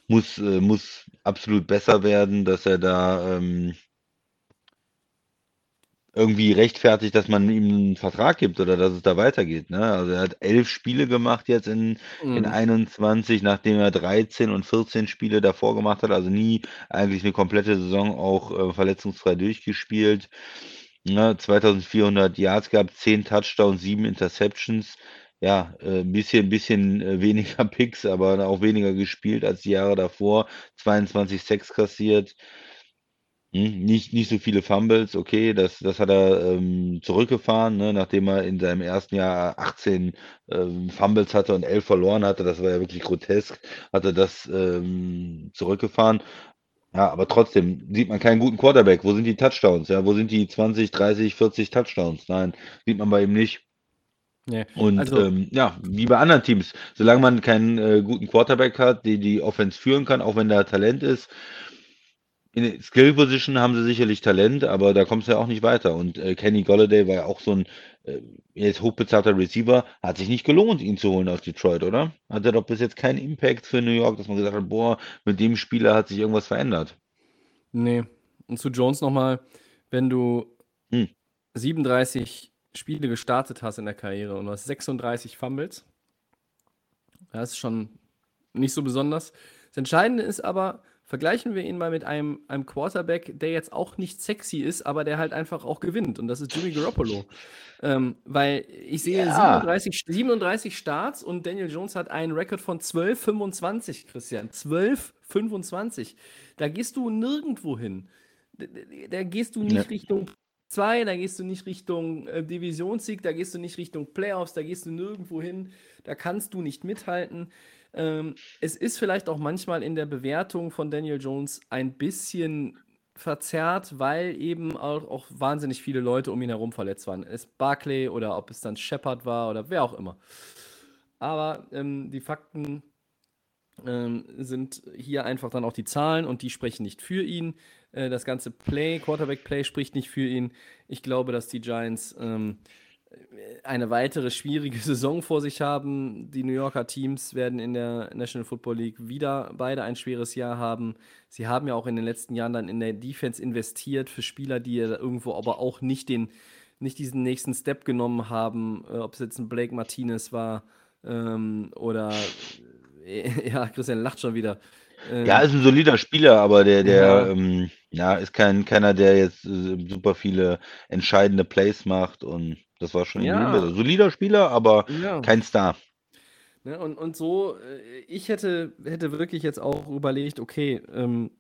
[SPEAKER 2] muss, äh, muss absolut besser werden, dass er da ähm, irgendwie rechtfertigt, dass man ihm einen Vertrag gibt oder dass es da weitergeht. Ne? Also er hat elf Spiele gemacht jetzt in, in
[SPEAKER 1] Mhm.
[SPEAKER 2] 21, nachdem er 13 und 14 Spiele davor gemacht hat, also nie eigentlich eine komplette Saison auch äh, verletzungsfrei durchgespielt. Ne? 2400 Yards gehabt, 10 Touchdowns, 7 Interceptions. Ja, äh, ein bisschen, bisschen äh, weniger Picks, aber auch weniger gespielt als die Jahre davor. 22 Sacks kassiert. Hm, nicht, nicht so viele Fumbles, okay, das, das hat er ähm, zurückgefahren, ne, nachdem er in seinem ersten Jahr 18 ähm, Fumbles hatte und 11 verloren hatte, das war ja wirklich grotesk, hat er das ähm, zurückgefahren. Ja, aber trotzdem sieht man keinen guten Quarterback. Wo sind die Touchdowns? Ja, wo sind die 20, 30, 40 Touchdowns? Nein, sieht man bei ihm nicht.
[SPEAKER 1] Nee.
[SPEAKER 2] Und
[SPEAKER 1] Also,
[SPEAKER 2] ähm, ja, wie bei anderen Teams, solange man keinen äh, guten Quarterback hat, der die Offense führen kann, auch wenn da Talent ist, in Skill Position haben sie sicherlich Talent, aber da kommst du ja auch nicht weiter. Und äh, Kenny Golladay war ja auch so ein äh, jetzt hochbezahlter Receiver, hat sich nicht gelohnt, ihn zu holen aus Detroit, oder? Hat er doch bis jetzt keinen Impact für New York, dass man gesagt hat, boah, mit dem Spieler hat sich irgendwas verändert.
[SPEAKER 1] Nee. Und zu Jones nochmal, wenn du
[SPEAKER 2] Hm.
[SPEAKER 1] 37 Spiele gestartet hast in der Karriere und du hast 36 Fumbles, das ist schon nicht so besonders. Das Entscheidende ist aber, vergleichen wir ihn mal mit einem, einem Quarterback, der jetzt auch nicht sexy ist, aber der halt einfach auch gewinnt. Und das ist Jimmy Garoppolo. ähm, weil ich sehe
[SPEAKER 2] Ja.
[SPEAKER 1] 37, 37 Starts und Daniel Jones hat einen Rekord von 12,25, Christian. 12,25. Da gehst du nirgendwo hin. Da, da- da gehst du nicht
[SPEAKER 2] Ja.
[SPEAKER 1] Richtung 2, da gehst du nicht Richtung äh, Divisionssieg, da gehst du nicht Richtung Playoffs, da gehst du nirgendwo hin, da kannst du nicht mithalten. Ähm, es ist vielleicht auch manchmal in der Bewertung von Daniel Jones ein bisschen verzerrt, weil eben auch, auch wahnsinnig viele Leute um ihn herum verletzt waren. Es Barclay oder ob es dann Shepard war oder wer auch immer. Aber ähm, die Fakten ähm, sind hier einfach dann auch die Zahlen und die sprechen nicht für ihn. Äh, das ganze Play, Quarterback-Play spricht nicht für ihn. Ich glaube, dass die Giants ähm, eine weitere schwierige Saison vor sich haben. Die New Yorker Teams werden in der National Football League wieder beide ein schweres Jahr haben. Sie haben ja auch in den letzten Jahren dann in der Defense investiert für Spieler, die ja irgendwo aber auch nicht den nicht diesen nächsten Step genommen haben, äh, ob es jetzt ein Blake Martinez war ähm, oder äh, ja, Christian lacht schon wieder. Ähm,
[SPEAKER 2] Ja, ist ein solider Spieler, aber der, der,
[SPEAKER 1] Ja.
[SPEAKER 2] ähm, ja, ist kein, keiner, der jetzt äh, super viele entscheidende Plays macht und das war schon
[SPEAKER 1] Ja.
[SPEAKER 2] besser. Solider Spieler, aber
[SPEAKER 1] ja.
[SPEAKER 2] kein Star.
[SPEAKER 1] Ne, und, und so, äh, ich hätte, hätte wirklich jetzt auch überlegt, okay, ähm,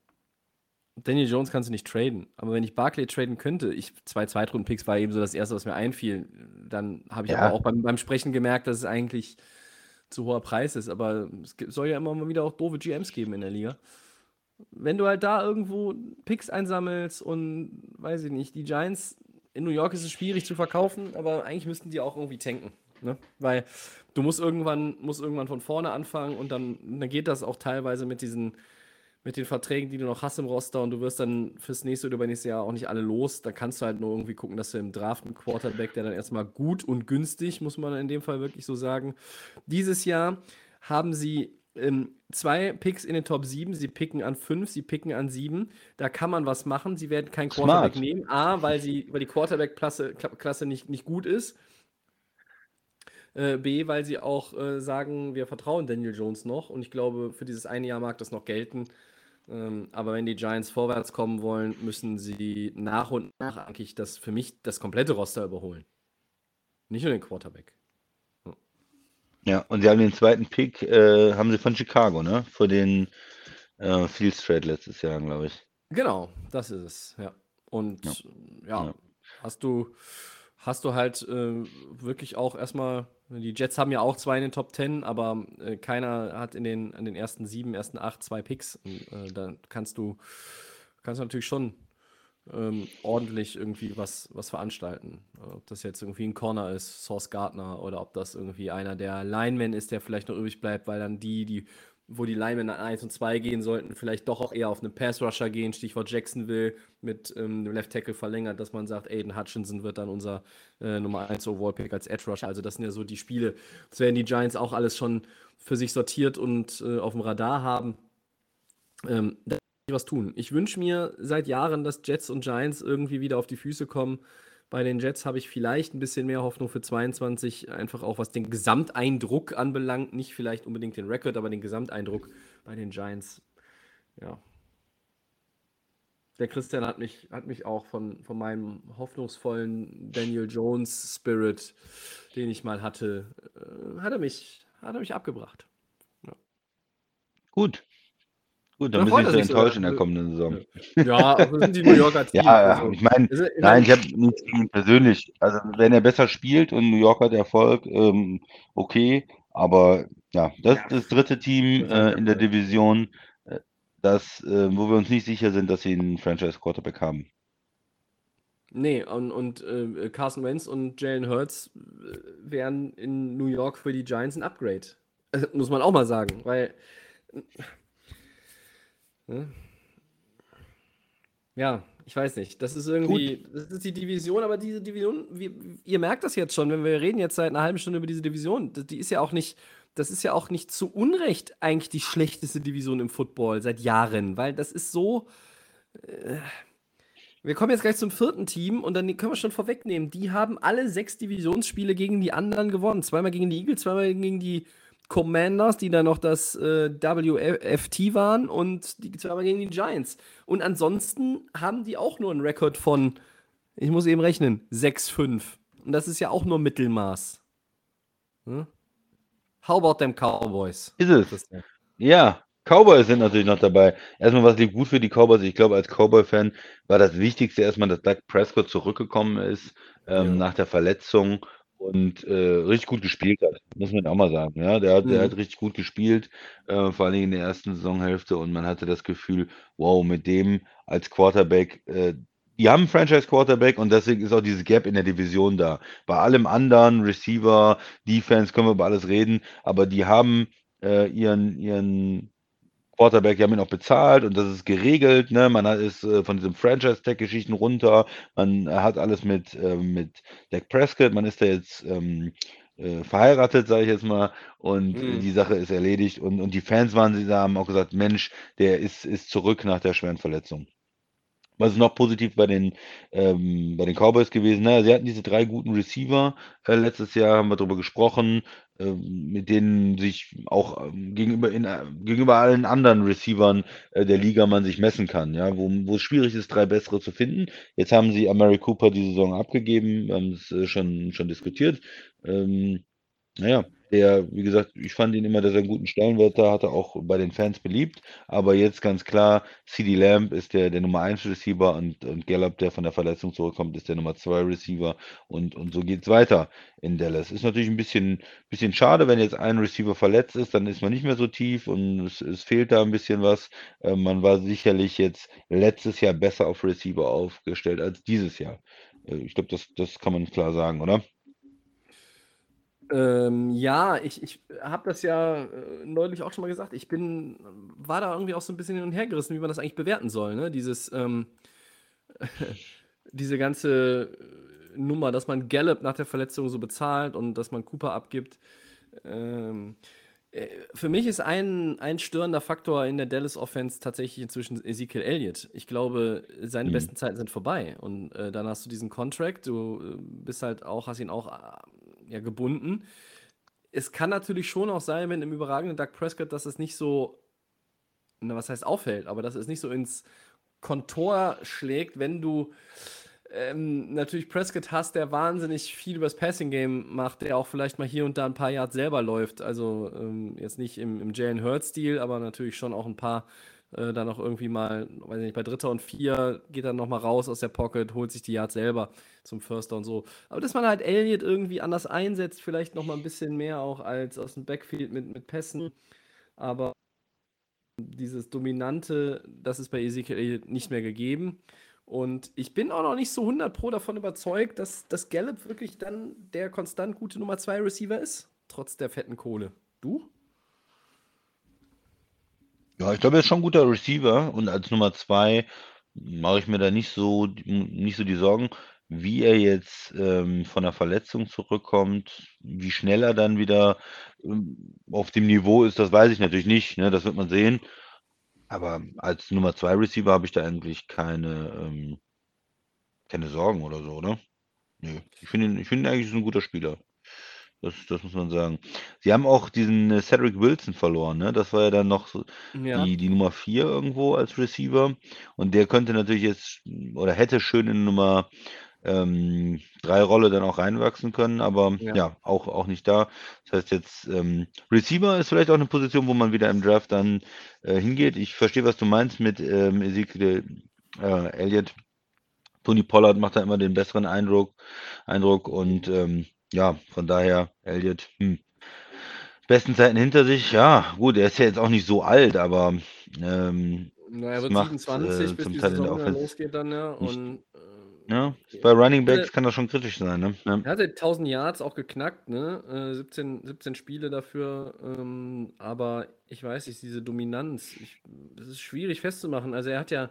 [SPEAKER 1] Daniel Jones kannst du nicht traden, aber wenn ich Barclay traden könnte, ich zwei Zweitrunden-Picks war eben so das erste, was mir einfiel, dann habe ich
[SPEAKER 2] Ja.
[SPEAKER 1] aber auch beim, beim Sprechen gemerkt, dass es eigentlich zu hoher Preis ist, aber es soll ja immer mal wieder auch doofe GMs geben in der Liga. Wenn du halt da irgendwo Picks einsammelst und weiß ich nicht, die Giants in New York ist es schwierig zu verkaufen, aber eigentlich müssten die auch irgendwie tanken. Ne? Weil du musst irgendwann, musst irgendwann von vorne anfangen und dann, dann geht das auch teilweise mit diesen, mit den Verträgen, die du noch hast im Roster und du wirst dann fürs nächste oder übernächste Jahr auch nicht alle los. Da kannst du halt nur irgendwie gucken, dass du im Draft einen Quarterback, der dann erstmal gut und günstig, muss man in dem Fall wirklich so sagen. Dieses Jahr haben sie ähm, zwei Picks in den Top 7. Sie picken an 5, sie picken an 7. Da kann man was machen. Sie werden keinen Quarterback
[SPEAKER 2] Smart.
[SPEAKER 1] nehmen. A, weil, sie, weil die Quarterback-Klasse Klasse nicht, nicht gut ist. Äh, B, weil sie auch äh, sagen, wir vertrauen Daniel Jones noch. Und ich glaube, für dieses eine Jahr mag das noch gelten. Ähm, aber wenn die Giants vorwärts kommen wollen, müssen sie nach und nach eigentlich das für mich das komplette Roster überholen. Nicht nur den Quarterback.
[SPEAKER 2] Ja, und sie haben den zweiten Pick, äh, haben sie von Chicago, ne? Für den äh, Fields Trade letztes Jahr, glaube ich.
[SPEAKER 1] Genau, das ist es, ja. Und
[SPEAKER 2] Ja.
[SPEAKER 1] ja,
[SPEAKER 2] Ja.
[SPEAKER 1] hast du, hast du halt äh, wirklich auch erstmal, die Jets haben ja auch zwei in den Top Ten, aber äh, keiner hat in den, an den ersten sieben, ersten acht zwei Picks. Und, äh, da kannst du, kannst du natürlich schon ähm, ordentlich irgendwie was, was veranstalten. Ob das jetzt irgendwie ein Corner ist, Source Gardner, oder ob das irgendwie einer der Linemen ist, der vielleicht noch übrig bleibt, weil dann die, die, wo die Linemen an 1 und 2 gehen sollten, vielleicht doch auch eher auf einen Pass-Rusher gehen, Stichwort Jacksonville mit ähm, dem Left Tackle verlängert, dass man sagt, Aiden Hutchinson wird dann unser äh, Nummer 1 Overall-Pick als Edge Rusher. Also das sind ja so die Spiele. Das werden die Giants auch alles schon für sich sortiert und äh, auf dem Radar haben. Ähm, da was tun. Ich wünsche mir seit Jahren, dass Jets und Giants irgendwie wieder auf die Füße kommen. Bei den Jets habe ich vielleicht ein bisschen mehr Hoffnung für 22, einfach auch was den Gesamteindruck anbelangt. Nicht vielleicht unbedingt den Rekord, aber den Gesamteindruck bei den Giants. Ja. Der Christian hat mich, hat mich auch von, von meinem hoffnungsvollen Daniel Jones Spirit, den ich mal hatte, äh, hat, er mich, hat er mich abgebracht.
[SPEAKER 2] Gut. Gut,
[SPEAKER 1] Da
[SPEAKER 2] dann müssen wir
[SPEAKER 1] sich
[SPEAKER 2] enttäuschen in der kommenden Saison.
[SPEAKER 1] Ja, aber das sind die New Yorker Teams.
[SPEAKER 2] Ja,
[SPEAKER 1] also.
[SPEAKER 2] ich meine,
[SPEAKER 1] Also,
[SPEAKER 2] nein, ich habe nichts gegen persönlich. Also, wenn er besser spielt und New York hat Erfolg, ähm, okay. Aber ja, das ist das dritte Team äh, in der. Division, äh, das, äh, wo wir uns nicht sicher sind, dass sie einen Franchise-Quarterback haben.
[SPEAKER 1] Nee, und, und äh, Carson Wentz und Jalen Hurts äh, wären in New York für die Giants ein Upgrade. Äh, muss man auch mal sagen, weil. Ne? Ja, Ich weiß nicht. Das ist irgendwie, Gut. das ist die Division, aber diese Division, wie, ihr merkt das jetzt schon, wenn wir reden jetzt seit einer halben Stunde über diese Division, die ist ja auch nicht, das ist ja auch nicht zu Unrecht eigentlich die schlechteste Division im Football seit Jahren, weil das ist so. Äh, wir kommen jetzt gleich zum vierten Team und dann können wir schon vorwegnehmen. Die haben alle sechs Divisionsspiele gegen die anderen gewonnen. Zweimal gegen die Eagles, zweimal gegen die Commanders, die dann noch das äh, WFT waren und die zweimal gegen die Giants. Und ansonsten haben die auch nur einen Rekord von, ich muss eben rechnen, 6-5. Und das ist ja auch nur Mittelmaß. Hm? How about them Cowboys?
[SPEAKER 2] Ist es? Ja, Cowboys sind natürlich noch dabei. Erstmal, was lief gut für die Cowboys? Ich glaube, als Cowboy-Fan war das Wichtigste erstmal, dass Doug Prescott zurückgekommen ist ähm, ja. nach der Verletzung und äh, richtig gut gespielt hat, muss man auch mal sagen. Ja, der hat, mhm. der hat richtig gut gespielt, äh, vor allem in der ersten Saisonhälfte und man hatte das Gefühl, wow, mit dem als Quarterback, äh, die haben einen Franchise-Quarterback und deswegen ist auch dieses Gap in der Division da. Bei allem anderen, Receiver, Defense, können wir über alles reden, aber die haben äh, ihren, ihren Quarterback, die haben ihn auch bezahlt und das ist geregelt. Ne? Man ist äh, von diesen Franchise-Tag-Geschichten runter. Man hat alles mit, äh, mit Dak Prescott. Man ist da jetzt ähm, äh, verheiratet, sage ich jetzt mal. Und mhm. die Sache ist erledigt. Und, und die Fans waren, sie da, haben auch gesagt: Mensch, der ist, ist zurück nach der schweren Verletzung. Was ist noch positiv bei den, ähm, bei den Cowboys gewesen? Naja, sie hatten diese drei guten Receiver. Äh, letztes Jahr haben wir darüber gesprochen, äh, mit denen sich auch ähm, gegenüber, in, äh, gegenüber allen anderen Receivern äh, der Liga man sich messen kann. Ja, wo, wo es schwierig ist, drei bessere zu finden. Jetzt haben sie Amari Cooper die Saison abgegeben, wir haben es äh, schon, schon diskutiert. Ähm, naja, der, wie gesagt, ich fand ihn immer, dass er einen guten Stellenwert da hatte, auch bei den Fans beliebt. Aber jetzt ganz klar, CD Lamb ist der, der Nummer 1 Receiver und, und Gallup, der von der Verletzung zurückkommt, ist der Nummer 2 Receiver. Und, und so geht es weiter in Dallas. Ist natürlich ein bisschen, bisschen schade, wenn jetzt ein Receiver verletzt ist, dann ist man nicht mehr so tief und es, es fehlt da ein bisschen was. Äh, man war sicherlich jetzt letztes Jahr besser auf Receiver aufgestellt als dieses Jahr. Äh, ich glaube, das, das kann man klar sagen, oder?
[SPEAKER 1] Ähm, ja, ich, ich habe das ja äh, neulich auch schon mal gesagt. Ich bin, war da irgendwie auch so ein bisschen hin und her gerissen, wie man das eigentlich bewerten soll. Ne? Dieses, ähm, diese ganze äh, Nummer, dass man Gallup nach der Verletzung so bezahlt und dass man Cooper abgibt. Ähm, äh, für mich ist ein, ein störender Faktor in der Dallas Offense tatsächlich inzwischen Ezekiel Elliott. Ich glaube, seine mhm. besten Zeiten sind vorbei. Und äh, dann hast du diesen Contract, du bist halt auch, hast ihn auch ja, gebunden. Es kann natürlich schon auch sein, wenn im überragenden Doug Prescott, dass es nicht so, na, was heißt auffällt, aber dass es nicht so ins Kontor schlägt, wenn du ähm, natürlich Prescott hast, der wahnsinnig viel übers Passing Game macht, der auch vielleicht mal hier und da ein paar Yards selber läuft. Also ähm, jetzt nicht im, im Jalen Hurts-Stil, aber natürlich schon auch ein paar äh, dann auch irgendwie mal, weiß nicht, bei Dritter und Vier geht dann nochmal raus aus der Pocket, holt sich die Yard selber zum First und so. Aber dass man halt Elliott irgendwie anders einsetzt, vielleicht nochmal ein bisschen mehr auch als aus dem Backfield mit, mit Pässen. Aber dieses Dominante, das ist bei Ezekiel Elliott nicht mehr gegeben. Und ich bin auch noch nicht so 100 Pro davon überzeugt, dass, dass Gallup wirklich dann der konstant gute Nummer 2 Receiver ist, trotz der fetten Kohle. Du?
[SPEAKER 2] Ja, ich glaube, er ist schon 'n guter Receiver und als Nummer 2 mache ich mir da nicht so nicht so die Sorgen. Wie er jetzt, ähm, von der Verletzung zurückkommt, wie schnell er dann wieder, ähm, auf dem Niveau ist, das weiß ich natürlich nicht, ne? Das wird man sehen. Aber als Nummer 2 Receiver habe ich da eigentlich keine, ähm keine Sorgen oder so, oder? Ne, ich finde ihn ich finde ihn eigentlich ist 'n guter Spieler. Das, das muss man sagen. Sie haben auch diesen äh, Cedric Wilson verloren, ne? Das war ja dann noch so
[SPEAKER 1] Ja.
[SPEAKER 2] die, die Nummer 4 irgendwo als Receiver. Und der könnte natürlich jetzt oder hätte schön in Nummer ähm, 3 Rolle dann auch reinwachsen können, aber
[SPEAKER 1] Ja.
[SPEAKER 2] ja, auch, auch nicht da. Das heißt jetzt, ähm, Receiver ist vielleicht auch eine Position, wo man wieder im Draft dann äh, hingeht. Ich verstehe, was du meinst mit ähm, Ezekiel äh, Elliott. Tony Pollard macht da immer den besseren Eindruck, Eindruck und ähm, ja, von daher, Elliott, hm. Besten Zeiten hinter sich, ja, gut, er ist ja jetzt auch nicht so alt, aber ähm,
[SPEAKER 1] Na, er wird macht, 27, äh, bis die Saison wieder losgeht dann, ja. Und,
[SPEAKER 2] äh, ja, bei Running Backs kann das schon kritisch sein, ne?
[SPEAKER 1] Ja. Er hatte 1000 Yards auch geknackt, ne? Äh, 17, 17 Spiele dafür, ähm, aber ich weiß nicht, diese Dominanz, ich, das ist schwierig festzumachen. Also er hat ja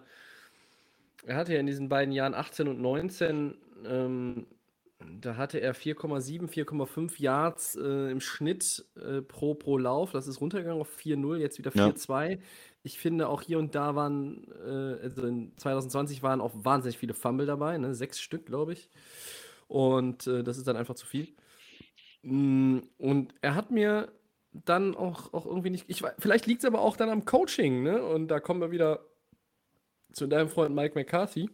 [SPEAKER 1] er hatte ja in diesen beiden Jahren 18 und 19, ähm, da hatte er 4,7, 4,5 Yards äh, im Schnitt äh, pro, pro Lauf. Das ist runtergegangen auf 4,0, jetzt wieder 4,2. Ja. Ich finde, auch hier und da waren, äh, also in 2020 waren auch wahnsinnig viele Fumble dabei, ne? sechs Stück, glaube ich. Und äh, das ist dann einfach zu viel. Mm, und er hat mir dann auch, auch irgendwie nicht. Ich, vielleicht liegt es aber auch dann am Coaching, ne? Und da kommen wir wieder zu deinem Freund Mike McCarthy.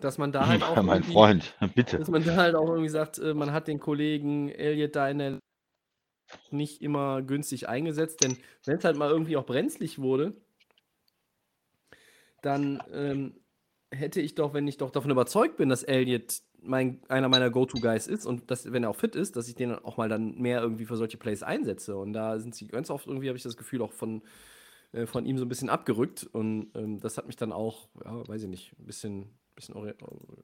[SPEAKER 1] Dass man da halt auch.
[SPEAKER 2] Mein Freund, bitte.
[SPEAKER 1] Dass man da halt auch irgendwie sagt, äh, man hat den Kollegen Elliot da in der nicht immer günstig eingesetzt, denn wenn es halt mal irgendwie auch brenzlig wurde, dann ähm, hätte ich doch, wenn ich doch davon überzeugt bin, dass Elliot mein, einer meiner Go-To-Guys ist und dass, wenn er auch fit ist, dass ich den auch mal dann mehr irgendwie für solche Plays einsetze. Und da sind sie ganz oft irgendwie, habe ich das Gefühl, auch von, äh, von ihm so ein bisschen abgerückt. Und ähm, das hat mich dann auch, ja, weiß ich nicht, ein bisschen, bisschen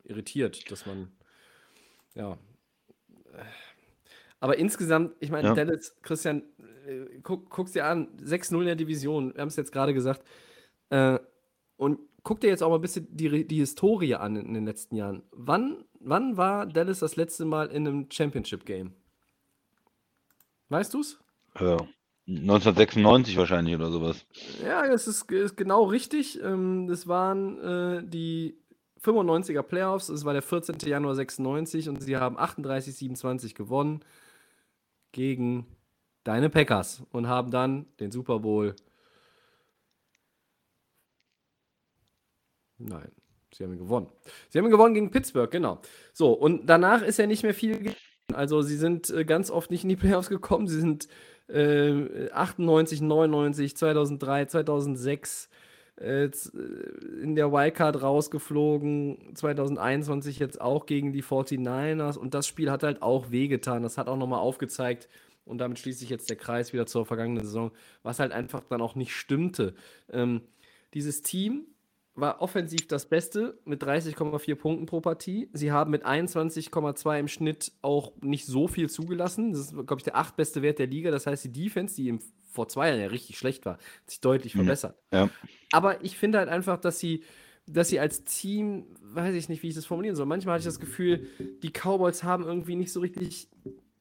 [SPEAKER 1] irritiert, dass man, ja. Aber insgesamt, ich meine, ja. Dallas, Christian, äh, guck, guck's dir an, 6-0 in der Division, wir haben es jetzt gerade gesagt. Äh, und guck dir jetzt auch mal ein bisschen die, die Historie an in den letzten Jahren. Wann Wann war Dallas das letzte Mal in einem Championship-Game? Weißt du's?
[SPEAKER 2] Ja. 1996 wahrscheinlich oder sowas.
[SPEAKER 1] Ja, das ist, ist genau richtig. Ähm, das waren äh, die 95er Playoffs. Es war der 14. Januar 96 und sie haben 38-27 gewonnen gegen deine Packers und haben dann den Super Bowl. Nein. Sie haben gewonnen. Sie haben gewonnen gegen Pittsburgh, genau. So, und danach ist ja nicht mehr viel. Also, sie sind äh, ganz oft nicht in die Playoffs gekommen. Sie sind äh, 98, 99, 2003, 2006 äh, in der Wildcard rausgeflogen. 2021 jetzt auch gegen die 49ers. Und das Spiel hat halt auch wehgetan. Das hat auch nochmal aufgezeigt, und damit schließt sich jetzt der Kreis wieder zur vergangenen Saison, was halt einfach dann auch nicht stimmte. Ähm, dieses Team war offensiv das Beste mit 30,4 Punkten pro Partie. Sie haben mit 21,2 im Schnitt auch nicht so viel zugelassen. Das ist, glaube ich, der achtbeste Wert der Liga. Das heißt, die Defense, die im, vor zwei Jahren ja richtig schlecht war, hat sich deutlich mhm. verbessert. Ja. Aber ich finde halt einfach, dass sie, dass sie als Team, weiß ich nicht, wie ich das formulieren soll. Manchmal hatte ich das Gefühl, die Cowboys haben irgendwie nicht so richtig,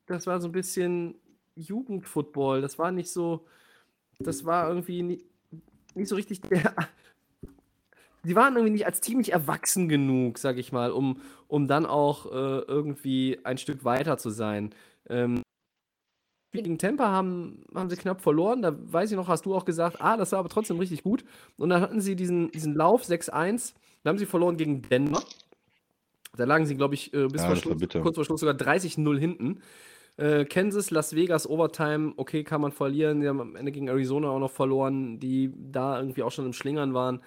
[SPEAKER 1] das war so ein bisschen Jugendfootball. Das war nicht so, das war irgendwie nicht, nicht so richtig der die waren irgendwie nicht als Team nicht erwachsen genug, sag ich mal, um, um dann auch äh, irgendwie ein Stück weiter zu sein. Ähm, gegen Tampa haben, haben sie knapp verloren. Da weiß ich noch, hast du auch gesagt, ah, das war aber trotzdem richtig gut. Und dann hatten sie diesen, diesen Lauf 6-1. Da haben sie verloren gegen Denver. Da lagen sie, glaube ich, äh, bis ja, vor Schluss, kurz vor Schluss sogar 30-0 hinten. Äh, Kansas, Las Vegas, Overtime, okay, kann man verlieren. Die haben am Ende gegen Arizona auch noch verloren, die da irgendwie auch schon im Schlingern waren.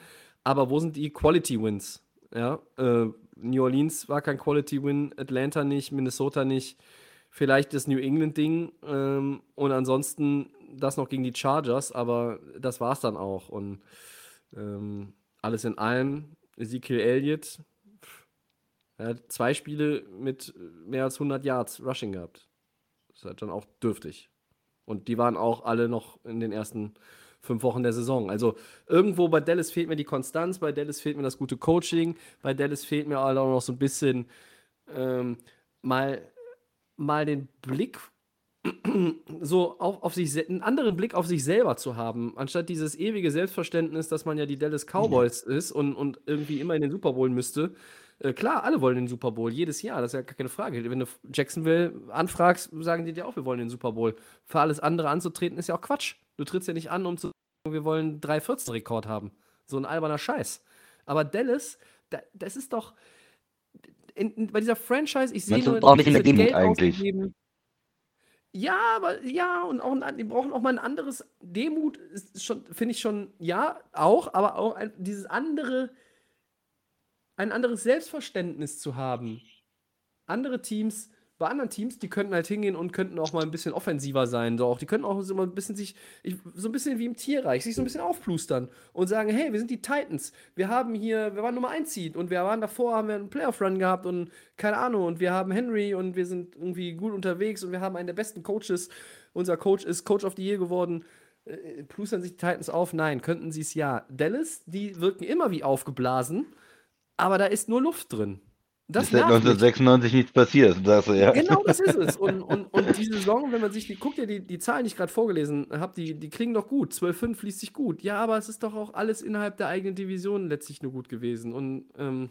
[SPEAKER 1] Aber wo sind die Quality Wins? Ja, äh, New Orleans war kein Quality Win, Atlanta nicht, Minnesota nicht, vielleicht das New England-Ding ähm, und ansonsten das noch gegen die Chargers, aber das war es dann auch. Und ähm, alles in allem, Ezekiel Elliott, er hat zwei Spiele mit mehr als 100 Yards Rushing gehabt. Das ist halt dann auch dürftig. Und die waren auch alle noch in den ersten fünf Wochen der Saison. Also irgendwo bei Dallas fehlt mir die Konstanz, bei Dallas fehlt mir das gute Coaching, bei Dallas fehlt mir halt auch noch so ein bisschen ähm, mal, mal den Blick so auf, auf sich einen anderen Blick auf sich selber zu haben, anstatt dieses ewige Selbstverständnis, dass man ja die Dallas Cowboys mhm. ist und, und irgendwie immer in den Super Bowl müsste. Äh, klar, alle wollen den Super Bowl, jedes Jahr, das ist ja gar keine Frage. Wenn du Jacksonville anfragst, sagen die dir auch, wir wollen den Super Bowl. Für alles andere anzutreten, ist ja auch Quatsch. Du trittst ja nicht an, um zu sagen, wir wollen 3-14-Rekord haben. So ein alberner Scheiß. Aber Dallas, da, das ist doch. In, in, bei dieser Franchise, ich sehe nur,
[SPEAKER 2] dass sie Geld eigentlich. ausgegeben.
[SPEAKER 1] Ja, aber ja, und auch die brauchen auch mal ein anderes Demut, ist schon, finde ich schon, ja, auch, aber auch ein, dieses andere, ein anderes Selbstverständnis zu haben. Andere Teams, bei anderen Teams, die könnten halt hingehen und könnten auch mal ein bisschen offensiver sein. So auch. Die könnten auch so ein bisschen sich, ich, so ein bisschen wie im Tierreich, sich so ein bisschen aufplustern und sagen, hey, wir sind die Titans. Wir haben hier, wir waren Nummer 1 Seed und wir waren davor, haben wir einen Playoff-Run gehabt und keine Ahnung, und wir haben Henry und wir sind irgendwie gut unterwegs und wir haben einen der besten Coaches. Unser Coach ist Coach of the Year geworden. äh, plustern sich die Titans auf? Nein, könnten sie es ja. Dallas, die wirken immer wie aufgeblasen, aber da ist nur Luft drin.
[SPEAKER 2] Das ist seit 1996 nichts passiert, sagst du, ja.
[SPEAKER 1] Genau, das ist es. Und, und, und die Saison, wenn man sich die, guckt ja die, die Zahlen, die ich gerade vorgelesen habe, die, die klingen doch gut. 12-5 fließt sich gut. Ja, aber es ist doch auch alles innerhalb der eigenen Division letztlich nur gut gewesen. Und ähm,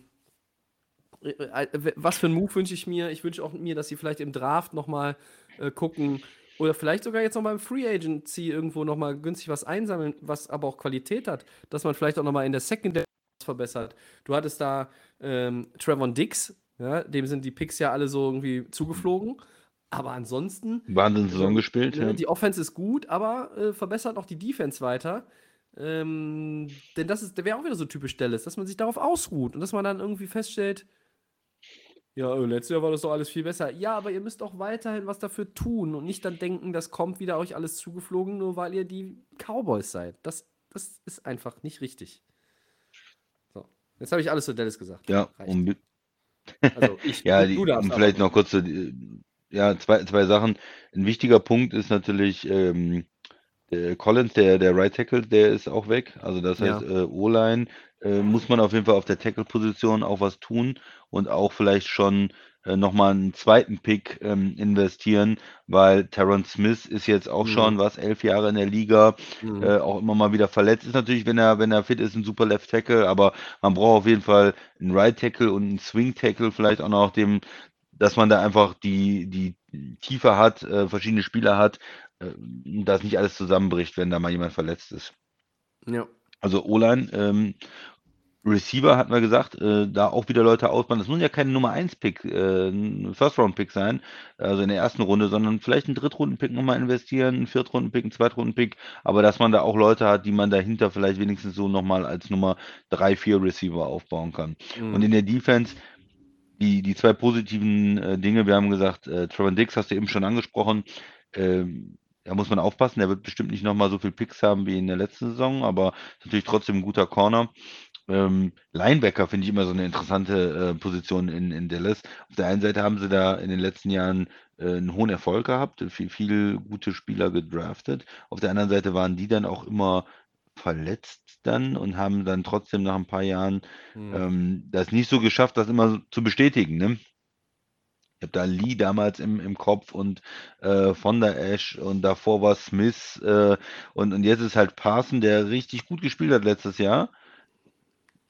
[SPEAKER 1] äh, äh, was für einen Move wünsche ich mir? Ich wünsche auch mir, dass sie vielleicht im Draft nochmal äh, gucken oder vielleicht sogar jetzt nochmal im Free Agency irgendwo nochmal günstig was einsammeln, was aber auch Qualität hat, dass man vielleicht auch nochmal in der Secondary verbessert. Du hattest da ähm, Trevor Dix, ja, dem sind die Picks ja alle so irgendwie zugeflogen. Aber ansonsten.
[SPEAKER 2] Wahnsinn Saison gespielt,
[SPEAKER 1] ja. Die Offense ist gut, aber äh, verbessert auch die Defense weiter. Ähm, denn das ist, der wäre auch wieder so typisch Dallas, dass man sich darauf ausruht und dass man dann irgendwie feststellt, ja, äh, letztes Jahr war das doch alles viel besser. Ja, aber ihr müsst auch weiterhin was dafür tun und nicht dann denken, das kommt wieder euch alles zugeflogen, nur weil ihr die Cowboys seid. Das, das ist einfach nicht richtig. Jetzt habe ich alles zu Dallas gesagt.
[SPEAKER 2] Ja, um, also ich, ja die, um vielleicht noch kurz, ja, zwei, zwei Sachen. Ein wichtiger Punkt ist natürlich, ähm, der Collins, der, der Right Tackle, der ist auch weg. Also das heißt, ja. äh, O-Line äh, muss man auf jeden Fall auf der Tackle-Position auch was tun und auch vielleicht schon nochmal einen zweiten Pick ähm, investieren, weil Terron Smith ist jetzt auch mhm. schon was, elf Jahre in der Liga, mhm. äh, auch immer mal wieder verletzt. Ist natürlich, wenn er, wenn er fit ist, ein super Left Tackle, aber man braucht auf jeden Fall einen Right Tackle und einen Swing Tackle, vielleicht auch noch dem, dass man da einfach die, die Tiefe hat, äh, verschiedene Spieler hat, äh, dass nicht alles zusammenbricht, wenn da mal jemand verletzt ist. Ja. Also O-Line ähm, Receiver hatten wir gesagt, äh, da auch wieder Leute ausbauen. Das muss ja kein Nummer 1 Pick, äh, ein First-Round-Pick sein, also in der ersten Runde, sondern vielleicht einen Drittrunden-Pick nochmal investieren, einen Viertrunden-Pick, einen Zweitrunden-Pick, aber dass man da auch Leute hat, die man dahinter vielleicht wenigstens so nochmal als Nummer 3, 4 Receiver aufbauen kann. Mhm. Und in der Defense, die, die zwei positiven äh, Dinge, wir haben gesagt, äh, Trevor Dix hast du eben schon angesprochen, ähm, da muss man aufpassen, der wird bestimmt nicht nochmal so viel Picks haben wie in der letzten Saison, aber ist natürlich trotzdem ein guter Corner. Ähm, Linebacker finde ich immer so eine interessante äh, Position in, in Dallas. Auf der einen Seite haben sie da in den letzten Jahren äh, einen hohen Erfolg gehabt, viel, viel gute Spieler gedraftet. Auf der anderen Seite waren die dann auch immer verletzt dann und haben dann trotzdem nach ein paar Jahren mhm. ähm, das nicht so geschafft, das immer zu bestätigen. Ne? Ich habe da Lee damals im, im Kopf und äh, von der Ash und davor war Smith äh, und, und jetzt ist halt Parson, der richtig gut gespielt hat letztes Jahr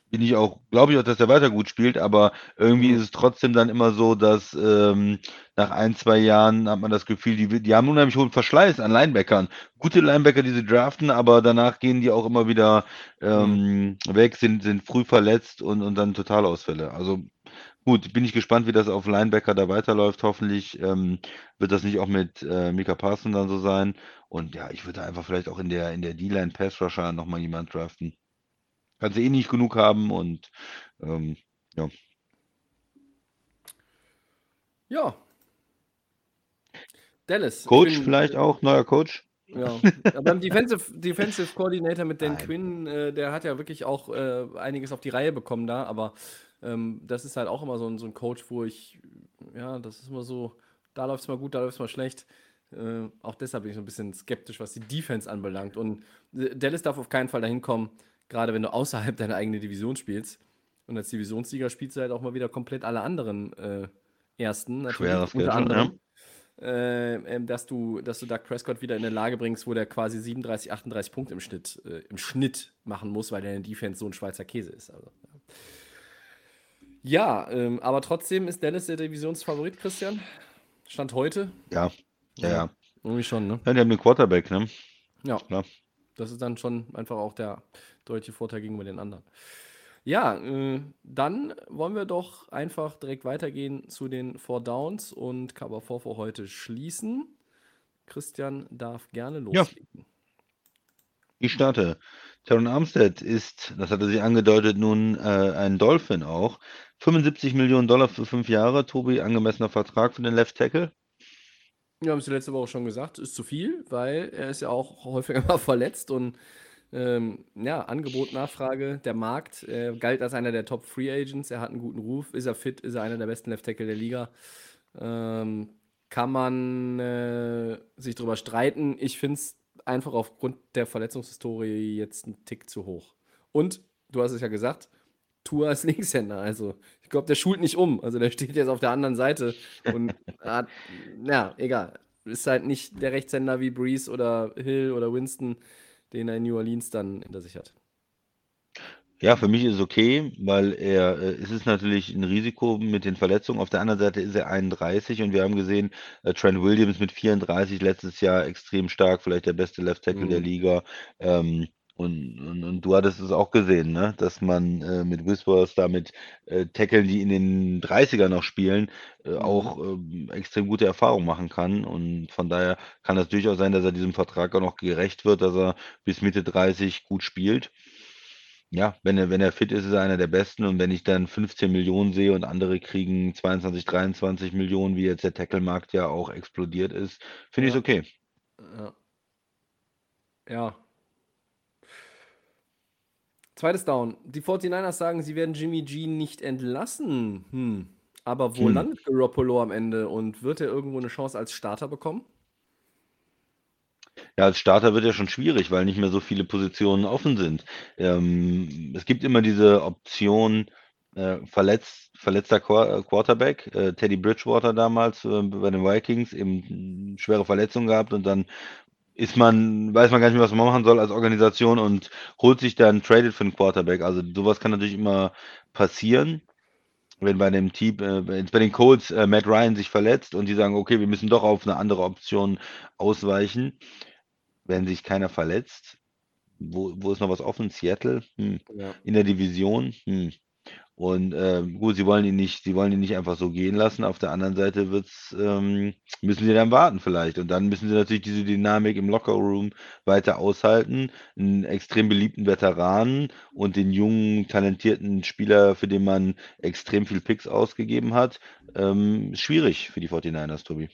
[SPEAKER 2] bin ich auch, glaube ich auch, dass er weiter gut spielt, aber irgendwie ist es trotzdem dann immer so, dass ähm, nach ein, zwei Jahren hat man das Gefühl, die, die haben unheimlich hohen Verschleiß an Linebackern. Gute Linebacker, die sie draften, aber danach gehen die auch immer wieder ähm, mhm. weg, sind, sind früh verletzt und, und dann Totalausfälle. Also gut, bin ich gespannt, wie das auf Linebacker da weiterläuft. Hoffentlich ähm, wird das nicht auch mit äh, Mika Parson dann so sein. Und ja, ich würde einfach vielleicht auch in der, in der D-Line Pass Rusher nochmal jemand draften. Kann sie eh nicht genug haben und ähm, ja.
[SPEAKER 1] Ja. Dallas.
[SPEAKER 2] Coach bin, vielleicht auch, neuer Coach.
[SPEAKER 1] Ja, beim Defensive, Defensive Coordinator mit Dan Nein. Quinn, äh, der hat ja wirklich auch äh, einiges auf die Reihe bekommen da, aber ähm, das ist halt auch immer so ein, so ein Coach, wo ich, ja, das ist immer so, da läuft es mal gut, da läuft es mal schlecht. Äh, auch deshalb bin ich so ein bisschen skeptisch, was die Defense anbelangt. Und äh, Dallas darf auf keinen Fall dahin kommen, gerade wenn du außerhalb deiner eigenen Division spielst. Und als Divisionssieger spielst du halt auch mal wieder komplett alle anderen äh, Ersten.
[SPEAKER 2] Natürlich Schweres unter anderem.
[SPEAKER 1] Ja. Äh, ähm, dass du, dass du Doug Prescott wieder in eine Lage bringst, wo der quasi 37, 38 Punkte im Schnitt, äh, im Schnitt machen muss, weil deine Defense so ein Schweizer Käse ist. Also, ja, ja ähm, aber trotzdem ist Dallas der Divisionsfavorit, Christian. Stand heute.
[SPEAKER 2] Ja, ja, ja.
[SPEAKER 1] Irgendwie schon, ne?
[SPEAKER 2] Ja, die haben den Quarterback, ne?
[SPEAKER 1] Ja. Klar. Das ist dann schon einfach auch der deutliche Vorteil gegenüber den anderen. Ja, äh, dann wollen wir doch einfach direkt weitergehen zu den Four Downs und Cover 4 für heute schließen. Christian darf gerne loslegen. Ja.
[SPEAKER 2] Ich starte. Teron Armstead ist, das hatte sie angedeutet, nun äh, ein Dolphin auch. 75 Millionen Dollar für fünf Jahre. Tobi, angemessener Vertrag für den Left Tackle.
[SPEAKER 1] Wir haben es letzte Woche schon gesagt, ist zu viel, weil er ist ja auch häufiger mal verletzt und ähm, ja, Angebot, Nachfrage, der Markt äh, galt als einer der Top Free Agents, er hat einen guten Ruf, ist er fit, ist er einer der besten Left Tackle der Liga. Ähm, kann man äh, sich darüber streiten. Ich finde es einfach aufgrund der Verletzungshistorie jetzt ein Tick zu hoch. Und du hast es ja gesagt, Tour als Linkshänder. Also, ich glaube, der schult nicht um. Also, der steht jetzt auf der anderen Seite und hat, ja, egal. Ist halt nicht der Rechtshänder wie Breeze oder Hill oder Winston, den er in New Orleans dann hinter sich hat.
[SPEAKER 2] Ja, für mich ist es okay, weil er äh, es ist natürlich ein Risiko mit den Verletzungen. Auf der anderen Seite ist er 31 und wir haben gesehen, äh, Trent Williams mit 34 letztes Jahr extrem stark, vielleicht der beste Left Tackle der
[SPEAKER 1] Mhm.
[SPEAKER 2] Liga. Ähm, und, und, und du hattest es auch gesehen, ne? dass man äh, mit Whispers da mit äh, Tackeln, die in den 30er noch spielen, äh,
[SPEAKER 1] Mhm.
[SPEAKER 2] auch ähm, extrem gute Erfahrungen machen kann. Und von daher kann das durchaus sein, dass er diesem Vertrag auch noch gerecht wird, dass er bis Mitte 30 gut spielt. Ja, wenn er wenn er fit ist, ist er einer der Besten und wenn ich dann 15 Millionen sehe und andere kriegen 22, 23 Millionen, wie jetzt der Tackle-Markt ja auch explodiert ist, finde ich es
[SPEAKER 1] Ja.
[SPEAKER 2] okay.
[SPEAKER 1] Ja. Ja. Zweites Down. Die 49ers sagen, sie werden Jimmy G nicht entlassen. Hm. Aber wo
[SPEAKER 2] Hm.
[SPEAKER 1] landet Garoppolo am Ende und wird er irgendwo eine Chance als Starter bekommen?
[SPEAKER 2] Ja, als Starter wird ja schon schwierig, weil nicht mehr so viele Positionen offen sind. Ähm, es gibt immer diese Option, äh, verletzt, verletzter Qua- äh, Quarterback, äh, Teddy Bridgewater damals äh, bei den Vikings, eben schwere Verletzung gehabt und dann ist man, weiß man gar nicht mehr, was man machen soll als Organisation und holt sich dann, tradet für einen Quarterback. Also sowas kann natürlich immer passieren. Wenn bei dem Team, äh, bei den Colts äh, Matt Ryan sich verletzt und die sagen, okay, wir müssen doch auf eine andere Option ausweichen, wenn sich keiner verletzt, wo, wo ist noch was offen? Seattle? Hm.
[SPEAKER 1] Ja.
[SPEAKER 2] In der Division? Hm. Und ähm, gut, sie wollen ihn nicht, sie wollen ihn nicht einfach so gehen lassen. Auf der anderen Seite wird's, ähm, müssen sie dann warten vielleicht. Und dann müssen sie natürlich diese Dynamik im Lockerroom weiter aushalten. Einen extrem beliebten Veteranen und den jungen, talentierten Spieler, für den man extrem viel Picks ausgegeben hat. Ähm, schwierig für die 49ers, Tobi.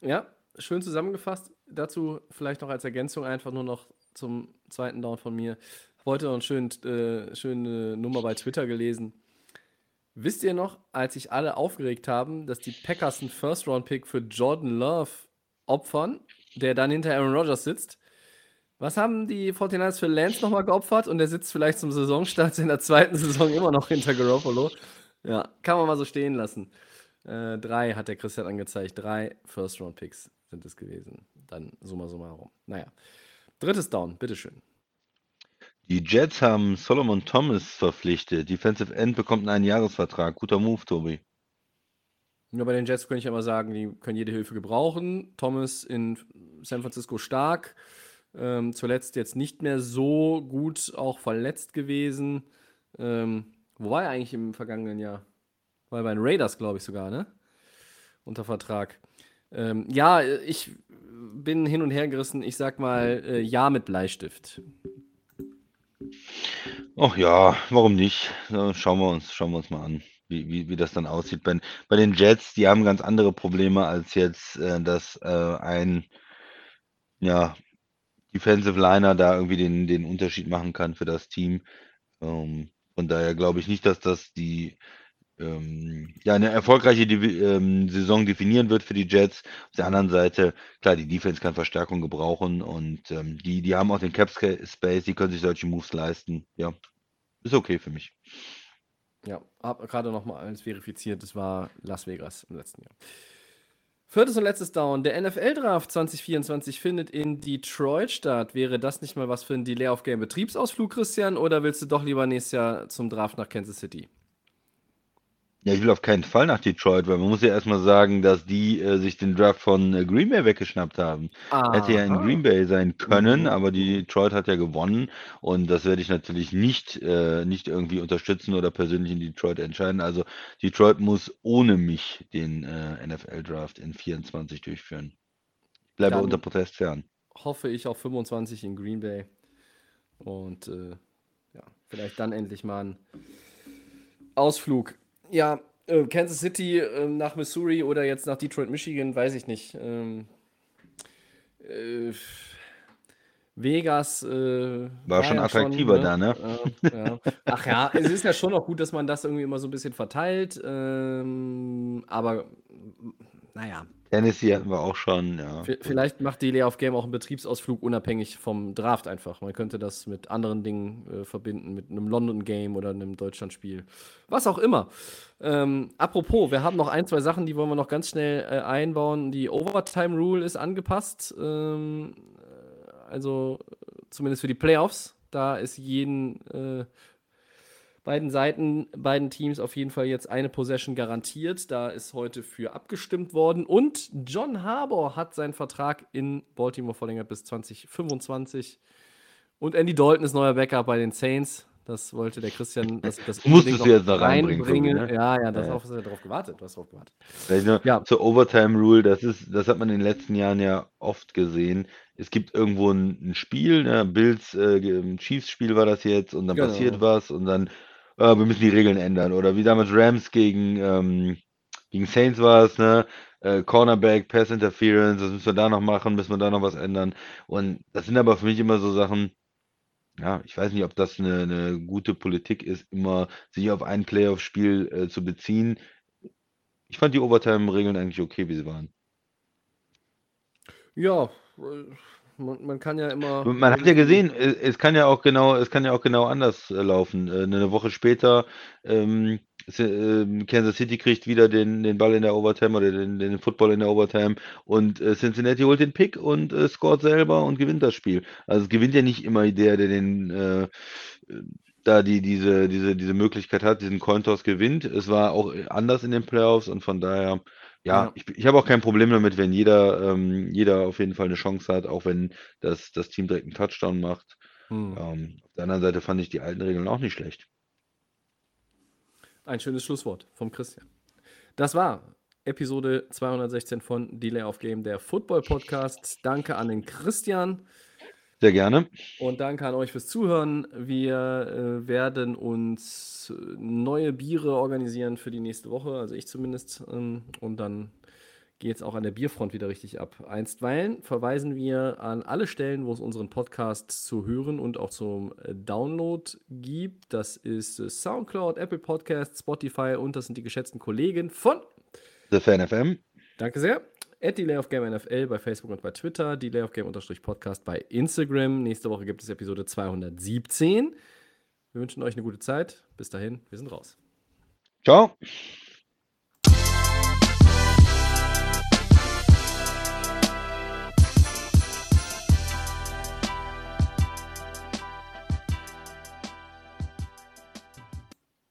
[SPEAKER 1] Ja, schön zusammengefasst. Dazu vielleicht noch als Ergänzung einfach nur noch zum zweiten Down von mir. Heute noch eine schön, äh, schöne Nummer bei Twitter gelesen. Wisst ihr noch, als sich alle aufgeregt haben, dass die Packers einen First-Round-Pick für Jordan Love opfern, der dann hinter Aaron Rodgers sitzt? Was haben die 49ers für Lance nochmal geopfert und der sitzt vielleicht zum Saisonstart in der zweiten Saison immer noch hinter Garoppolo? Ja, kann man mal so stehen lassen. Äh, drei hat der Christian angezeigt. Drei First-Round-Picks sind es gewesen. Dann summa summarum. Naja. Drittes Down, bitteschön.
[SPEAKER 2] Die Jets haben Solomon Thomas verpflichtet. Defensive End bekommt einen Einjahresvertrag. Guter Move, Tobi.
[SPEAKER 1] Ja, bei den Jets könnte ich immer sagen, die können jede Hilfe gebrauchen. Thomas in San Francisco stark. Ähm, zuletzt jetzt nicht mehr so gut, auch verletzt gewesen. Ähm, wo war er eigentlich im vergangenen Jahr? War er bei den Raiders, glaube ich sogar, ne? Unter Vertrag. Ähm, ja, ich bin hin und her gerissen. Ich sag mal, äh, ja mit Bleistift.
[SPEAKER 2] Ach ja, warum nicht? Schauen wir uns, schauen wir uns mal an, wie, wie, wie das dann aussieht. Bei, bei den Jets, die haben ganz andere Probleme als jetzt, äh, dass äh, ein ja, Defensive Liner da irgendwie den, den Unterschied machen kann für das Team. Ähm, von daher glaube ich nicht, dass das die ähm, ja, eine erfolgreiche Divi ähm, Saison definieren wird für die Jets. Auf der anderen Seite, klar, die Defense kann Verstärkung gebrauchen und ähm, die, die haben auch den Cap Space, die können sich solche Moves leisten. Ja, ist okay für mich.
[SPEAKER 1] Ja, habe gerade noch mal alles verifiziert. Das war Las Vegas im letzten Jahr. Viertes und letztes Down. Der NFL-Draft 2024 findet in Detroit statt. Wäre das nicht mal was für ein Delay of Game Betriebsausflug, Christian? Oder willst du doch lieber nächstes Jahr zum Draft nach Kansas City?
[SPEAKER 2] Ja, ich will auf keinen Fall nach Detroit, weil man muss ja erstmal sagen, dass die äh, sich den Draft von äh, Green Bay weggeschnappt haben. Hätte ja in. Green Bay sein können,
[SPEAKER 1] Mhm.
[SPEAKER 2] aber die Detroit hat ja gewonnen und das werde ich natürlich nicht, äh, nicht irgendwie unterstützen oder persönlich in Detroit entscheiden. Also Detroit muss ohne mich den äh, NFL-Draft in 24 durchführen. Bleibe
[SPEAKER 1] Dann-
[SPEAKER 2] unter Protest fern.
[SPEAKER 1] Hoffe ich auf 25 in Green Bay. Und äh, ja, vielleicht dann endlich mal ein Ausflug. Ja, äh, Kansas City äh, nach Missouri oder jetzt nach Detroit, Michigan, weiß ich nicht. Ähm, äh, Vegas äh,
[SPEAKER 2] War schon
[SPEAKER 1] ja
[SPEAKER 2] attraktiver da, ne?
[SPEAKER 1] Äh, ja. Ach ja, es ist ja schon auch gut, dass man das irgendwie immer so ein bisschen verteilt. Ähm, aber naja,
[SPEAKER 2] Tennessee hatten wir auch schon, ja.
[SPEAKER 1] Vielleicht macht die Lay of Game auch einen Betriebsausflug unabhängig vom Draft einfach. Man könnte das mit anderen Dingen äh, verbinden, mit einem London Game oder einem Deutschlandspiel. Was auch immer. Ähm, apropos, wir haben noch ein, zwei Sachen, die wollen wir noch ganz schnell äh, einbauen. Die Overtime Rule ist angepasst. Ähm, äh, also zumindest für die Playoffs. Da ist jeden äh, beiden Seiten, beiden Teams auf jeden Fall jetzt eine Possession garantiert. Da ist heute für abgestimmt worden. Und John Harbour hat seinen Vertrag in Baltimore verlängert bis 2025. Und Andy Dalton ist neuer Backup bei den Saints. Das wollte der Christian. Das,
[SPEAKER 2] das musstest du jetzt noch reinbringen. reinbringen.
[SPEAKER 1] Ne? Ja, ja, das ja. Auf, darauf gewartet. Du hast darauf gewartet.
[SPEAKER 2] Vielleicht ja. Zur Overtime Rule, das ist, das hat man in den letzten Jahren ja oft gesehen. Es gibt irgendwo ein, ein Spiel, ne? Bills äh, Chiefs Spiel war das jetzt und dann genau. passiert was und dann äh, wir müssen die Regeln ändern. Oder wie damals Rams gegen, ähm, gegen Saints war es, ne? Äh, Cornerback, Pass Interference, das müssen wir da noch machen, müssen wir da noch was ändern. Und das sind aber für mich immer so Sachen, ja, ich weiß nicht, ob das eine, eine gute Politik ist, immer sich auf ein Playoff-Spiel äh, zu beziehen. Ich fand die Overtime-Regeln eigentlich okay, wie sie waren.
[SPEAKER 1] Ja, äh, man, man, kann ja immer.
[SPEAKER 2] Man hat ja gesehen, es kann ja auch genau, es kann ja auch genau anders äh, laufen. Äh, eine Woche später, ähm, ähm, Kansas City kriegt wieder den, den Ball in der Overtime oder den, den Football in der Overtime und äh, Cincinnati holt den Pick und äh, scoret selber und gewinnt das Spiel. Also es gewinnt ja nicht immer der, der den äh, da die, diese, diese, diese Möglichkeit hat, diesen Cointoss gewinnt. Es war auch anders in den Playoffs und von daher ja, Ja. ich ich habe auch kein Problem damit, wenn jeder ähm, jeder auf jeden Fall eine Chance hat, auch wenn das das Team direkt einen Touchdown macht. Mhm. Ähm, auf der anderen Seite fand ich die alten Regeln auch nicht schlecht.
[SPEAKER 1] Ein schönes Schlusswort vom Christian. Das war Episode 216 von Delay of Game, der Football-Podcast. Danke an den Christian.
[SPEAKER 2] Sehr gerne.
[SPEAKER 1] Und danke an euch fürs Zuhören. Wir äh, werden uns neue Biere organisieren für die nächste Woche, also ich zumindest. Ähm, und dann geht es auch an der Bierfront wieder richtig ab. Einstweilen verweisen wir an alle Stellen, wo es unseren Podcast zu hören und auch zum äh, Download gibt. Das ist äh, Soundcloud, Apple Podcasts, Spotify und das sind die geschätzten Kollegen von
[SPEAKER 2] The Fan FM.
[SPEAKER 1] Danke sehr. At Delay of Game NFL bei Facebook und bei Twitter, Delay of Game Podcast bei Instagram. Nächste Woche gibt es Episode 217. Wir wünschen euch eine gute Zeit. Bis dahin, wir sind raus.
[SPEAKER 2] Ciao.